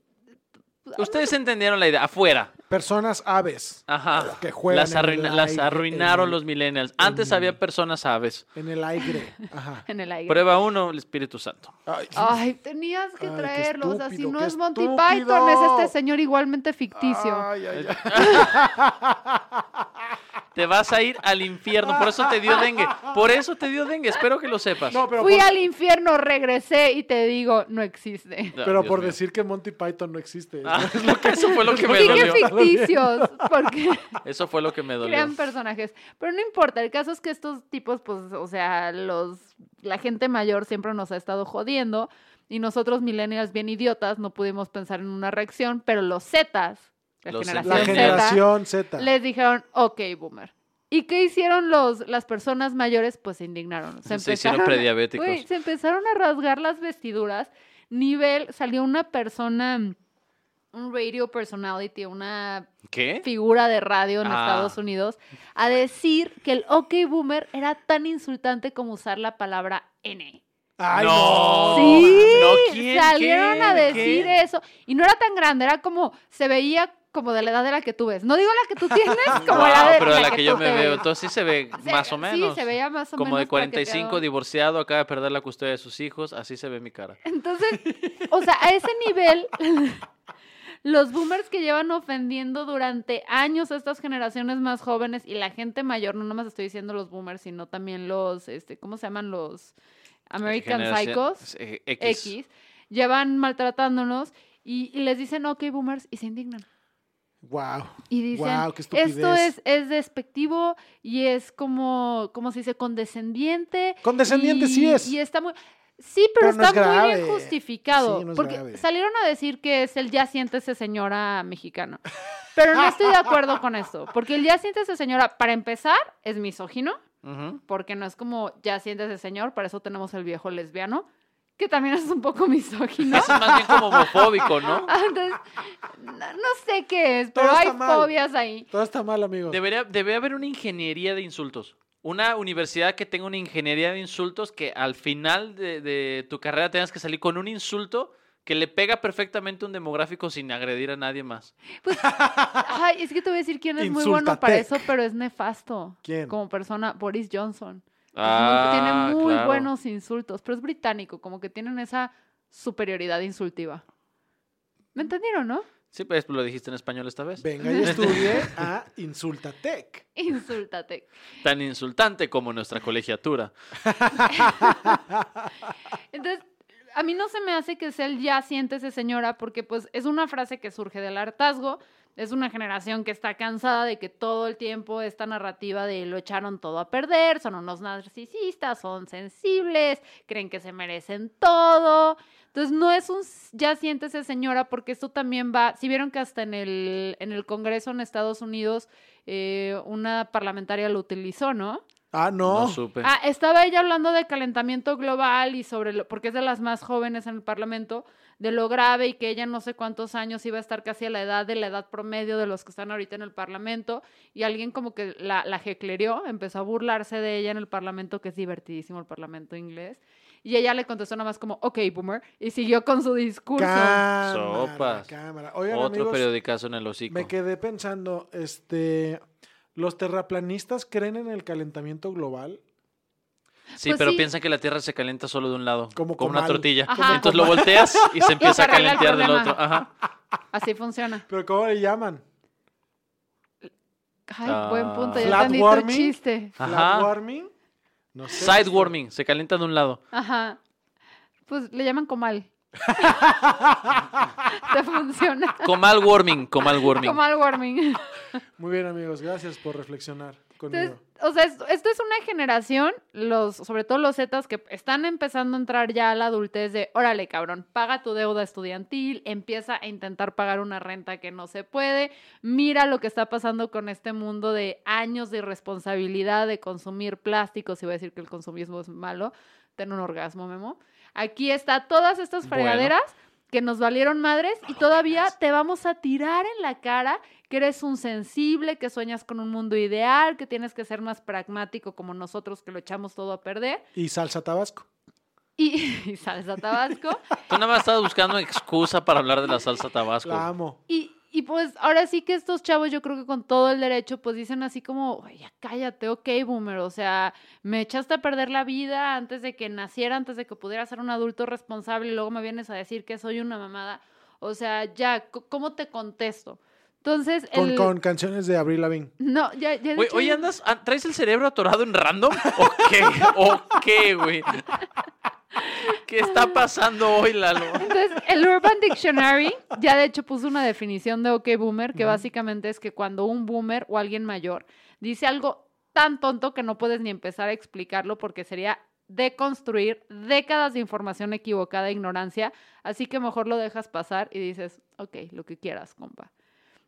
Ustedes entendieron la idea. Afuera. personas aves Ajá. que juegan Las, en el arruina- las aire, arruinaron en- los millennials. Antes en- había personas aves. en el aire. Ajá. En el aire. Prueba uno, el Espíritu Santo. Ay, Ay, tenías que Ay, traerlo. O sea, si no es Monty estúpido. Python, es este señor igualmente ficticio. ay, ay, ay. te vas a ir al infierno. Por eso te dio dengue. Por eso te dio dengue. Espero que lo sepas. No, pero Fui por, al infierno, regresé y te digo, no existe. Ah, pero Dios por mío. decir que Monty Python no existe. Ah, eso fue lo que me dolió. ficticios, porque Eso fue lo que me dolió. crean personajes. Pero no importa, el caso es que estos tipos, pues, o sea, los la gente mayor siempre nos ha estado jodiendo y nosotros millennials bien idiotas no pudimos pensar en una reacción, pero los Zetas, la Los generación La. Z, generación Z. les dijeron, ok, boomer. ¿Y qué hicieron los, las personas mayores? Pues se indignaron. Se, Se hicieron empezaron- prediabéticos. Se empezaron a rasgar las vestiduras. Nivel, salió una persona, un radio personality, una ¿Qué? figura de radio en Ah. Estados Unidos, a decir que el OK Boomer era tan insultante como usar la palabra N. Ay, No. no. Sí, no, ¿quién? salieron ¿Qué? a decir ¿Qué? eso. Y no era tan grande, era como, se veía como de la edad de la que tú ves. No digo la que tú tienes, como Wow, la de pero de la que, yo me veo. Entonces sí se ve Se- más o menos. Sí, se veía más o Como de menos 45, paqueteado. divorciado, acaba de perder la custodia de sus hijos. Así se ve mi cara. Entonces, o sea, a ese nivel, los boomers que llevan ofendiendo durante años a estas generaciones más jóvenes y la gente mayor, no nomás estoy diciendo los boomers, sino también los, este, ¿cómo se llaman? Los American Generación- Psychos eh, X. X, llevan maltratándonos y, y les dicen, ok, boomers, y se indignan. Wow. Y dicen, Guau, qué esto es, es despectivo y es como, ¿cómo se dice? Condescendiente. Condescendiente sí es. Y está muy... Sí, pero, Pero no está es muy bien justificado. Sí, no es porque grave. salieron a decir que es el ya siéntese señora mexicano. Pero no estoy de acuerdo con esto. Porque el ya siéntese señora, para empezar, es misógino. Porque no es como ya siéntese señor, para eso tenemos el viejo lesbiano. Que también es un poco misógino. Es más bien como homofóbico, ¿no? Entonces, no, no sé qué es, pero hay mal. fobias ahí. Todo está mal, amigos. Debería, debe haber una ingeniería de insultos. Una universidad que tenga una ingeniería de insultos que al final de, de tu carrera tengas que salir con un insulto que le pega perfectamente a un demográfico sin agredir a nadie más. Ay, es que te voy a decir quién es muy bueno para eso, pero es nefasto. ¿Quién? Como persona, Boris Johnson. Muy- Ah, tiene muy claro. buenos insultos, pero es británico, como que tienen esa superioridad insultiva. ¿Me entendieron, no? Sí, pues lo dijiste en español esta vez. Venga y estudie a Insultatec. Insúltate. Tan insultante como nuestra colegiatura. Entonces, a mí no se me hace que sea el ya siéntese señora, porque pues es una frase que surge del hartazgo. Es una generación que está cansada de que todo el tiempo esta narrativa de lo echaron todo a perder, son unos narcisistas, son sensibles, creen que se merecen todo. Entonces no es un ya siéntese señora, porque esto también va, si vieron que hasta en el, en el Congreso en Estados Unidos eh, una parlamentaria lo utilizó, ¿no? Ah, No, no. supe. Ah, estaba ella hablando de calentamiento global y sobre lo, porque es de las más jóvenes en el Parlamento, de lo grave y que ella no sé cuántos años iba a estar casi a la edad de la edad promedio de los que están ahorita en el Parlamento y alguien como que la, la jeclerió, empezó a burlarse de ella en el Parlamento, que es divertidísimo el Parlamento inglés, y ella le contestó nada más como, ok, boomer, y siguió con su discurso. Cámara, Sopas. cámara. Oigan, Otro amigos, periodicazo en el hocico. me quedé pensando, este, ¿los terraplanistas creen en el calentamiento global? Sí, Pues pero sí. piensan que la Tierra se calienta solo de un lado, Como como una tortilla. Ajá. Entonces lo volteas y se empieza a calentar del otro. Ajá. Así funciona. ¿Pero cómo le llaman? Ay, buen punto, ya Flat warming. chiste. Ajá. ¿Flat warming? No sé. Side warming, se calienta de un lado. Ajá. Pues le llaman comal. Te funciona. Comal warming, comal warming. Comal warming. Muy bien, amigos. Gracias por reflexionar conmigo. Entonces, o sea, es- esto es una generación, los, sobre todo los Zetas, que están empezando a entrar ya a la adultez de, órale, cabrón, paga tu deuda estudiantil, empieza a intentar pagar una renta que no se puede, mira lo que está pasando con este mundo de años de irresponsabilidad de consumir plásticos, y voy a decir que el consumismo es malo, ten un orgasmo, Memo. Aquí está todas estas Bueno. fregaderas que nos valieron madres y todavía te vamos a tirar en la cara que eres un sensible, que sueñas con un mundo ideal, que tienes que ser más pragmático como nosotros que lo echamos todo a perder. Y salsa tabasco. Y, y salsa tabasco. Tú nada más estabas buscando excusa para hablar de la salsa tabasco. La amo. Y, y pues ahora sí que estos chavos, yo creo que con todo el derecho, pues dicen así como, "Oye, ya cállate, ok, boomer. O sea, me echaste a perder la vida antes de que naciera, antes de que pudiera ser un adulto responsable y luego me vienes a decir que soy una mamada. O sea, ya, ¿cómo te contesto? Entonces, Con, el... con canciones de Avril Lavigne. No, ya, ya de Güey, hecho oye, andas, ¿traes el cerebro atorado en random? ¿O qué? ¿O qué, güey? ¿Qué está pasando hoy, Lalo? Entonces, el Urban Dictionary ya de hecho puso una definición de OK Boomer que básicamente es que cuando un boomer o alguien mayor dice algo tan tonto que no puedes ni empezar a explicarlo porque sería deconstruir décadas de información equivocada e ignorancia, así que mejor lo dejas pasar y dices, ok, lo que quieras, compa.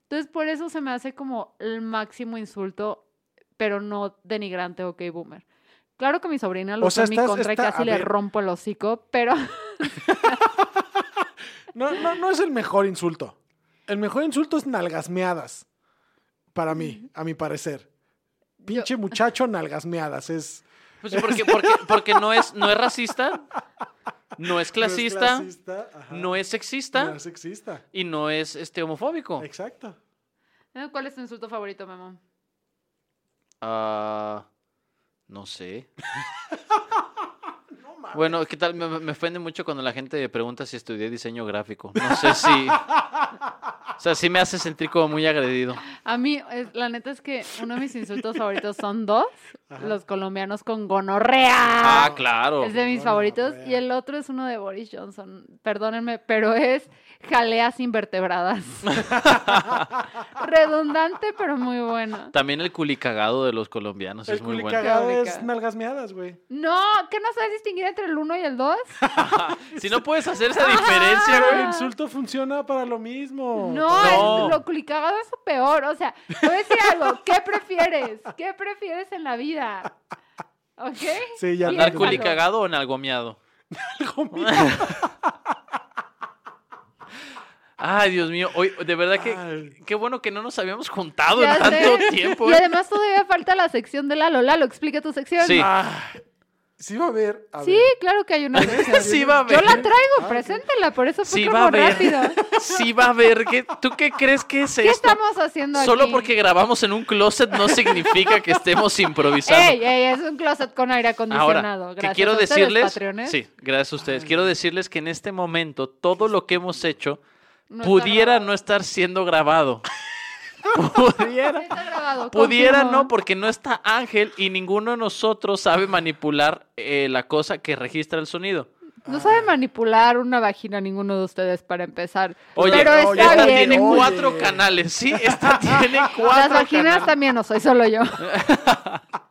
Entonces, por eso se me hace como el máximo insulto, pero no denigrante OK Boomer. Claro que mi sobrina lo O sea, en mi contra y casi le ver. rompo el hocico, pero... No, no, no es el mejor insulto. El mejor insulto es nalgasmeadas. Para mí, a mi parecer. Pinche muchacho nalgasmeadas. Es. Pues porque, porque, porque no, es, no es racista, no es clasista, No es, clasista, ajá, no es sexista no es sexista. y no es este, homofóbico. Exacto. Eh, ¿Cuál es tu insulto favorito, Memo? Ah, no sé. Bueno, ¿qué tal? Me, me ofende mucho cuando la gente pregunta si estudié diseño gráfico. No sé si... O sea, sí me hace sentir como muy agredido. A mí, la neta es que uno de mis insultos favoritos son dos. Los colombianos con gonorrea. Ah, claro. Es de mis Gonorrea. favoritos. Y el otro es uno de Boris Johnson. Perdónenme, pero es jaleas invertebradas. Redundante, pero muy bueno. También el culicagado de los colombianos El es muy bueno. culicagado Qué es rica. nalgasmeadas, güey. No, ¿qué no sabes distinguir entre el uno y el dos? Si no puedes hacer esa diferencia, Pero el güey. insulto funciona para lo mismo. No, No. es- lo culicagado es lo peor. O sea, voy a decir algo. ¿Qué prefieres? ¿Qué prefieres en la vida? ¿Ok? Sí, ya. ¿Andar culicagado o nalgomeado? Algo mío. Ay, Dios mío. Hoy, de verdad que... Ay. Qué bueno que no nos habíamos juntado Ya en tanto sé. tiempo. Y además todavía falta la sección de Lalo. Lalo, explica tu sección. Sí. Ah, sí va a haber. a Sí, ver. claro que hay una sección. Sí va a Yo haber. la traigo, preséntela, por eso fue Sí como va a haber. rápido. Sí va a haber. ¿Qué, ¿Tú qué crees que es ¿Qué esto? estamos haciendo aquí? Solo porque grabamos en un closet no significa que estemos improvisando. Ey, ey, es un closet con aire acondicionado. Ahora, que Gracias quiero a ustedes, decirles, Patreones. sí, gracias a ustedes. Quiero decirles que en este momento todo lo que hemos hecho No pudiera no estar siendo grabado. pudiera. Está grabado, Pudiera confirmo. no, porque no está Ángel y ninguno de nosotros sabe manipular eh, la cosa que registra el sonido. No sabe manipular una vagina ninguno de ustedes para empezar. Oye, pero está esta bien. tiene Oye. cuatro canales, ¿sí? Esta tiene cuatro Las vaginas canales. también no soy solo yo.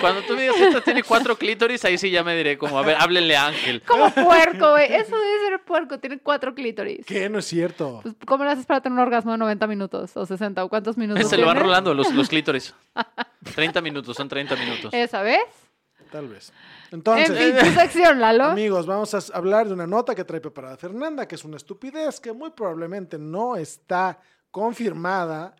Cuando tú me digas esta tiene cuatro clítoris, ahí sí ya me diré como, a ver, háblenle a Ángel. Como puerco, güey. Eso debe ser puerco. Tiene cuatro clítoris. ¿Qué? No es cierto. Pues, ¿Cómo lo haces para tener un orgasmo de 90 minutos o 60 o cuántos minutos? Se lo van rolando los, los clítoris. 30 minutos, son 30 minutos. ¿Esa vez? Tal vez. En Entonces, fin, tu sección, Lalo. amigos, vamos a hablar de una nota que trae preparada Fernanda, que es una estupidez que muy probablemente no está confirmada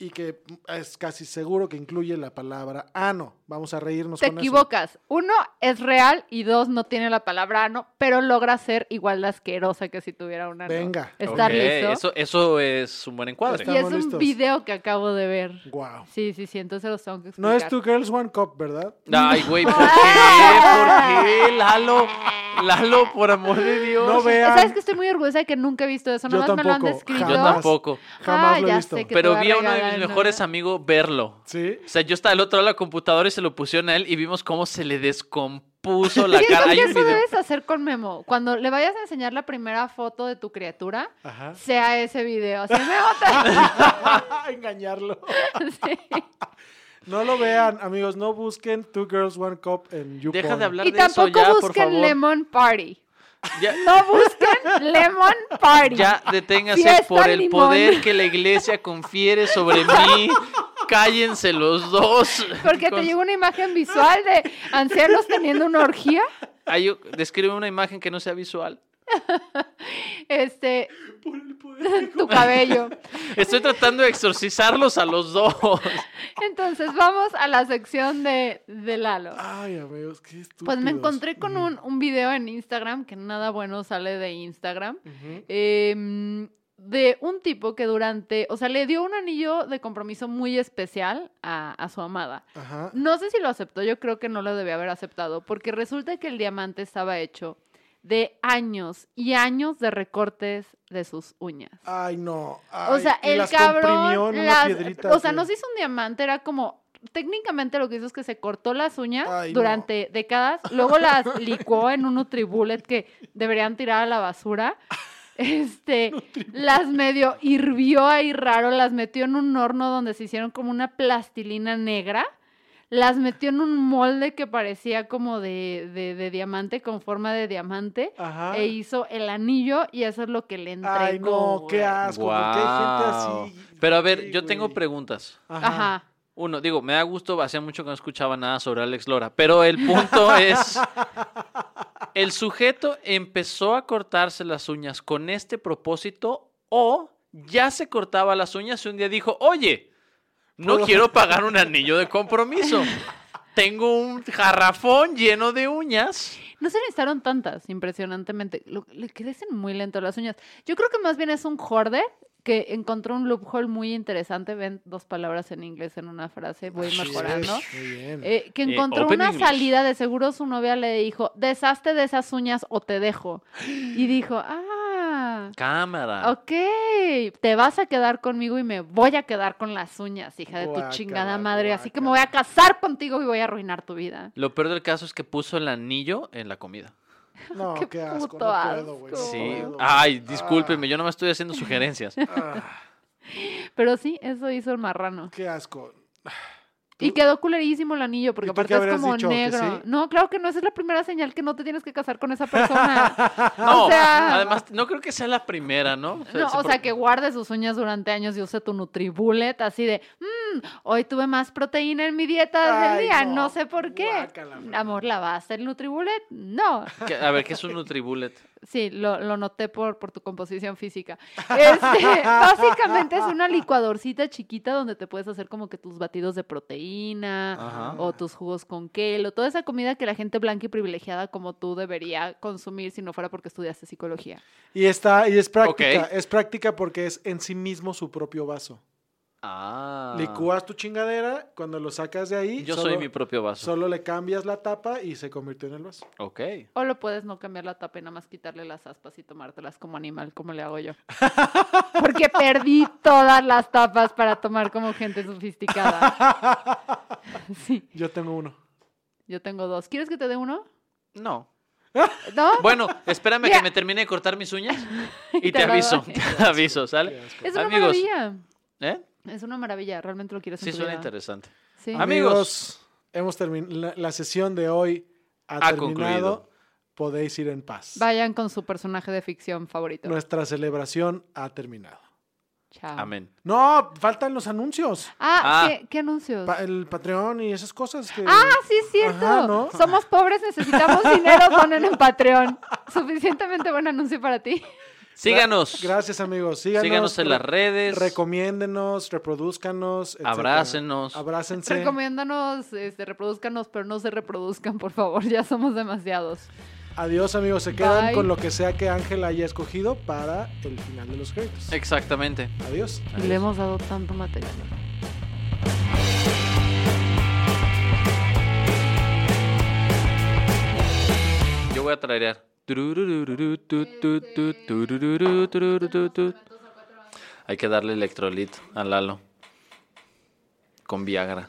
y que es casi seguro que incluye la palabra ano. Vamos a reírnos Te con eso. equivocas. Uno, es real y dos, no tiene la palabra ano, pero logra ser igual de asquerosa que si tuviera una ano. Venga. ¿Estás Ok, listo? Eso, eso es un buen encuadre. y es un listos. video que acabo de ver. Wow. Sí, sí, sí, entonces los tengo que No explicar. es Two Girls One Cup, ¿verdad? Ay, güey, ¿por qué? ¿Por qué? Lalo, Lalo, por amor de Dios. No vean. ¿Sabes que estoy muy orgullosa de que nunca he visto eso? Yo Nada más me lo han tampoco, descrito. Yo tampoco. Jamás Ah, lo he ya visto. sé que te Pero vi a uno de mis mejores amigos verlo. Sí. O sea, yo estaba al otro lado de la computadora y se lo pusieron a él y vimos cómo se le descompuso la cara. un eso video. debes hacer con Memo. Cuando le vayas a enseñar la primera foto de tu criatura, Ajá. sea ese video. Así, Memo, te- Engañarlo. Sí. No lo vean, amigos. No busquen Two Girls One Cup en YouPorn. Deja de hablar Y de eso tampoco ya, por busquen favor. Lemon Party. Ya, No busquen Lemon Party. ya deténgase Fiesta por el limón. poder que la iglesia confiere sobre mí. Cállense los dos. Porque Con- te llegó una imagen visual de ancianos teniendo una orgía. Ay, describe una imagen que no sea visual. Este. tu cabello. Estoy tratando de exorcizarlos a los dos. Entonces, vamos a la sección de, de Lalo. Ay, amigos, qué estúpidos. Pues me encontré con un, un video en Instagram, que nada bueno sale de Instagram, em, de un tipo que durante, o sea, le dio un anillo de compromiso muy especial a, a su amada. Ajá. No sé si lo aceptó, yo creo que no lo debía haber aceptado, porque resulta que el diamante estaba hecho de años y años de recortes de sus uñas. Ay, no. o Ay, sea, y el las cabrón, en una las- piedrita o sea, así. no se hizo un diamante, era como, técnicamente lo que hizo es que se cortó las uñas Ay, no. durante décadas, luego las licuó en un Nutribullet que deberían tirar a la basura. Este, las medio hirvió ahí raro, las metió en un horno donde se hicieron como una plastilina negra, las metió en un molde que parecía como de, de- de diamante, con forma de diamante, Ajá. e hizo el anillo y eso es lo que le entregó. Ay, no, qué asco. ¿Por qué hay gente así? Pero a ¿Por ver, yo tengo preguntas. Ajá. Uno, digo, me da gusto, hacía mucho que no escuchaba nada sobre Alex Lora, pero el punto es, ¿el sujeto empezó a cortarse las uñas con este propósito o ya se cortaba las uñas y un día dijo, oye, no ¿Puedo- quiero pagar un anillo de compromiso? Tengo un jarrafón lleno de uñas. No se necesitaron tantas, impresionantemente. Lo- le crecen muy lento las uñas. Yo creo que más bien es un hoarder que encontró un loophole muy interesante. Ven dos palabras en inglés en una frase, voy Así mejorando. es, Muy bien. Eh, que Eh, encontró open una English. salida, de seguro su novia le dijo, deshazte de esas uñas o te dejo. Y dijo, ah, Cámara. ok, te vas a quedar conmigo y me voy a quedar con las uñas, hija de tu chingada madre. Así que me voy a casar contigo y voy a arruinar tu vida. Lo peor del caso es que puso el anillo en la comida. no, qué qué, asco. puto no puedo, asco. Sí. puedo. Ay, discúlpeme, yo no me estoy haciendo sugerencias. Ah, Pero sí, eso hizo el marrano. qué asco. Y quedó culerísimo el anillo, porque ¿Y tú qué aparte es como negro. sí? No, claro que no, esa es la primera señal que no te tienes que casar con esa persona. No, o sea, además, no creo que sea la primera, ¿no? no, se- o por- sea, que guarde sus uñas durante años y use tu Nutribullet así de, "Mm, hoy tuve más proteína en mi dieta del día, no, no, sé por qué. guácala. Amor, ¿la vas el Nutribullet? No. a ver, ¿qué es un Nutribullet? Sí, lo, lo noté por, por tu composición física. Este, básicamente es una licuadorcita chiquita donde te puedes hacer como que tus batidos de proteína Ajá. o tus jugos con kelo, toda esa comida que la gente blanca y privilegiada como tú debería consumir si no fuera porque estudiaste psicología. Y está, y es práctica. Es práctica porque es en sí mismo su propio vaso. Ah. Licúas tu chingadera, cuando lo sacas de ahí, Yo solo, soy mi propio vaso. solo le cambias la tapa y se convirtió en el vaso. Ok. O lo puedes no cambiar la tapa y nada más quitarle las aspas y tomártelas como animal, como le hago yo. Porque perdí todas las tapas para tomar como gente sofisticada. Sí, Yo tengo uno. yo tengo dos. ¿Quieres que te dé uno? No. ¿No? Bueno, espérame Mira. que me termine de cortar mis uñas y, Y te, aviso. Te aviso, ¿sale? Es una Amigos. maravilla. ¿Eh? Es una maravilla. Realmente lo quieres en Sí, suena vida. interesante. Sí. Amigos. hemos terminado. La, la sesión de hoy ha, Ha terminado. concluido. Podéis ir en paz. Vayan con su personaje de ficción favorito. Nuestra celebración ha terminado. Chao. Amén. No, faltan los anuncios. Ah, Ah. ¿qué, qué anuncios? Pa- el Patreon y esas cosas que. Ah, sí, es cierto. Ajá, ¿no? Somos pobres, necesitamos dinero, donen en Patreon. Suficientemente buen anuncio para ti. Síganos. Gracias, amigos. Síganos. Síganos en las re- redes. Recomiéndenos, reproduzcanos. etcétera. Abrácenos. Abrácense. Recomiéndanos, este, reproduzcanos, pero no se reproduzcan, por favor. Ya somos demasiados. Adiós, amigos. Se quedan Bye. con lo que sea que Ángel haya escogido para el final de los créditos. Exactamente. Adiós. Y le hemos dado tanto material. Yo voy a traerear. Hay que darle electrolit a Lalo. Con Viagra.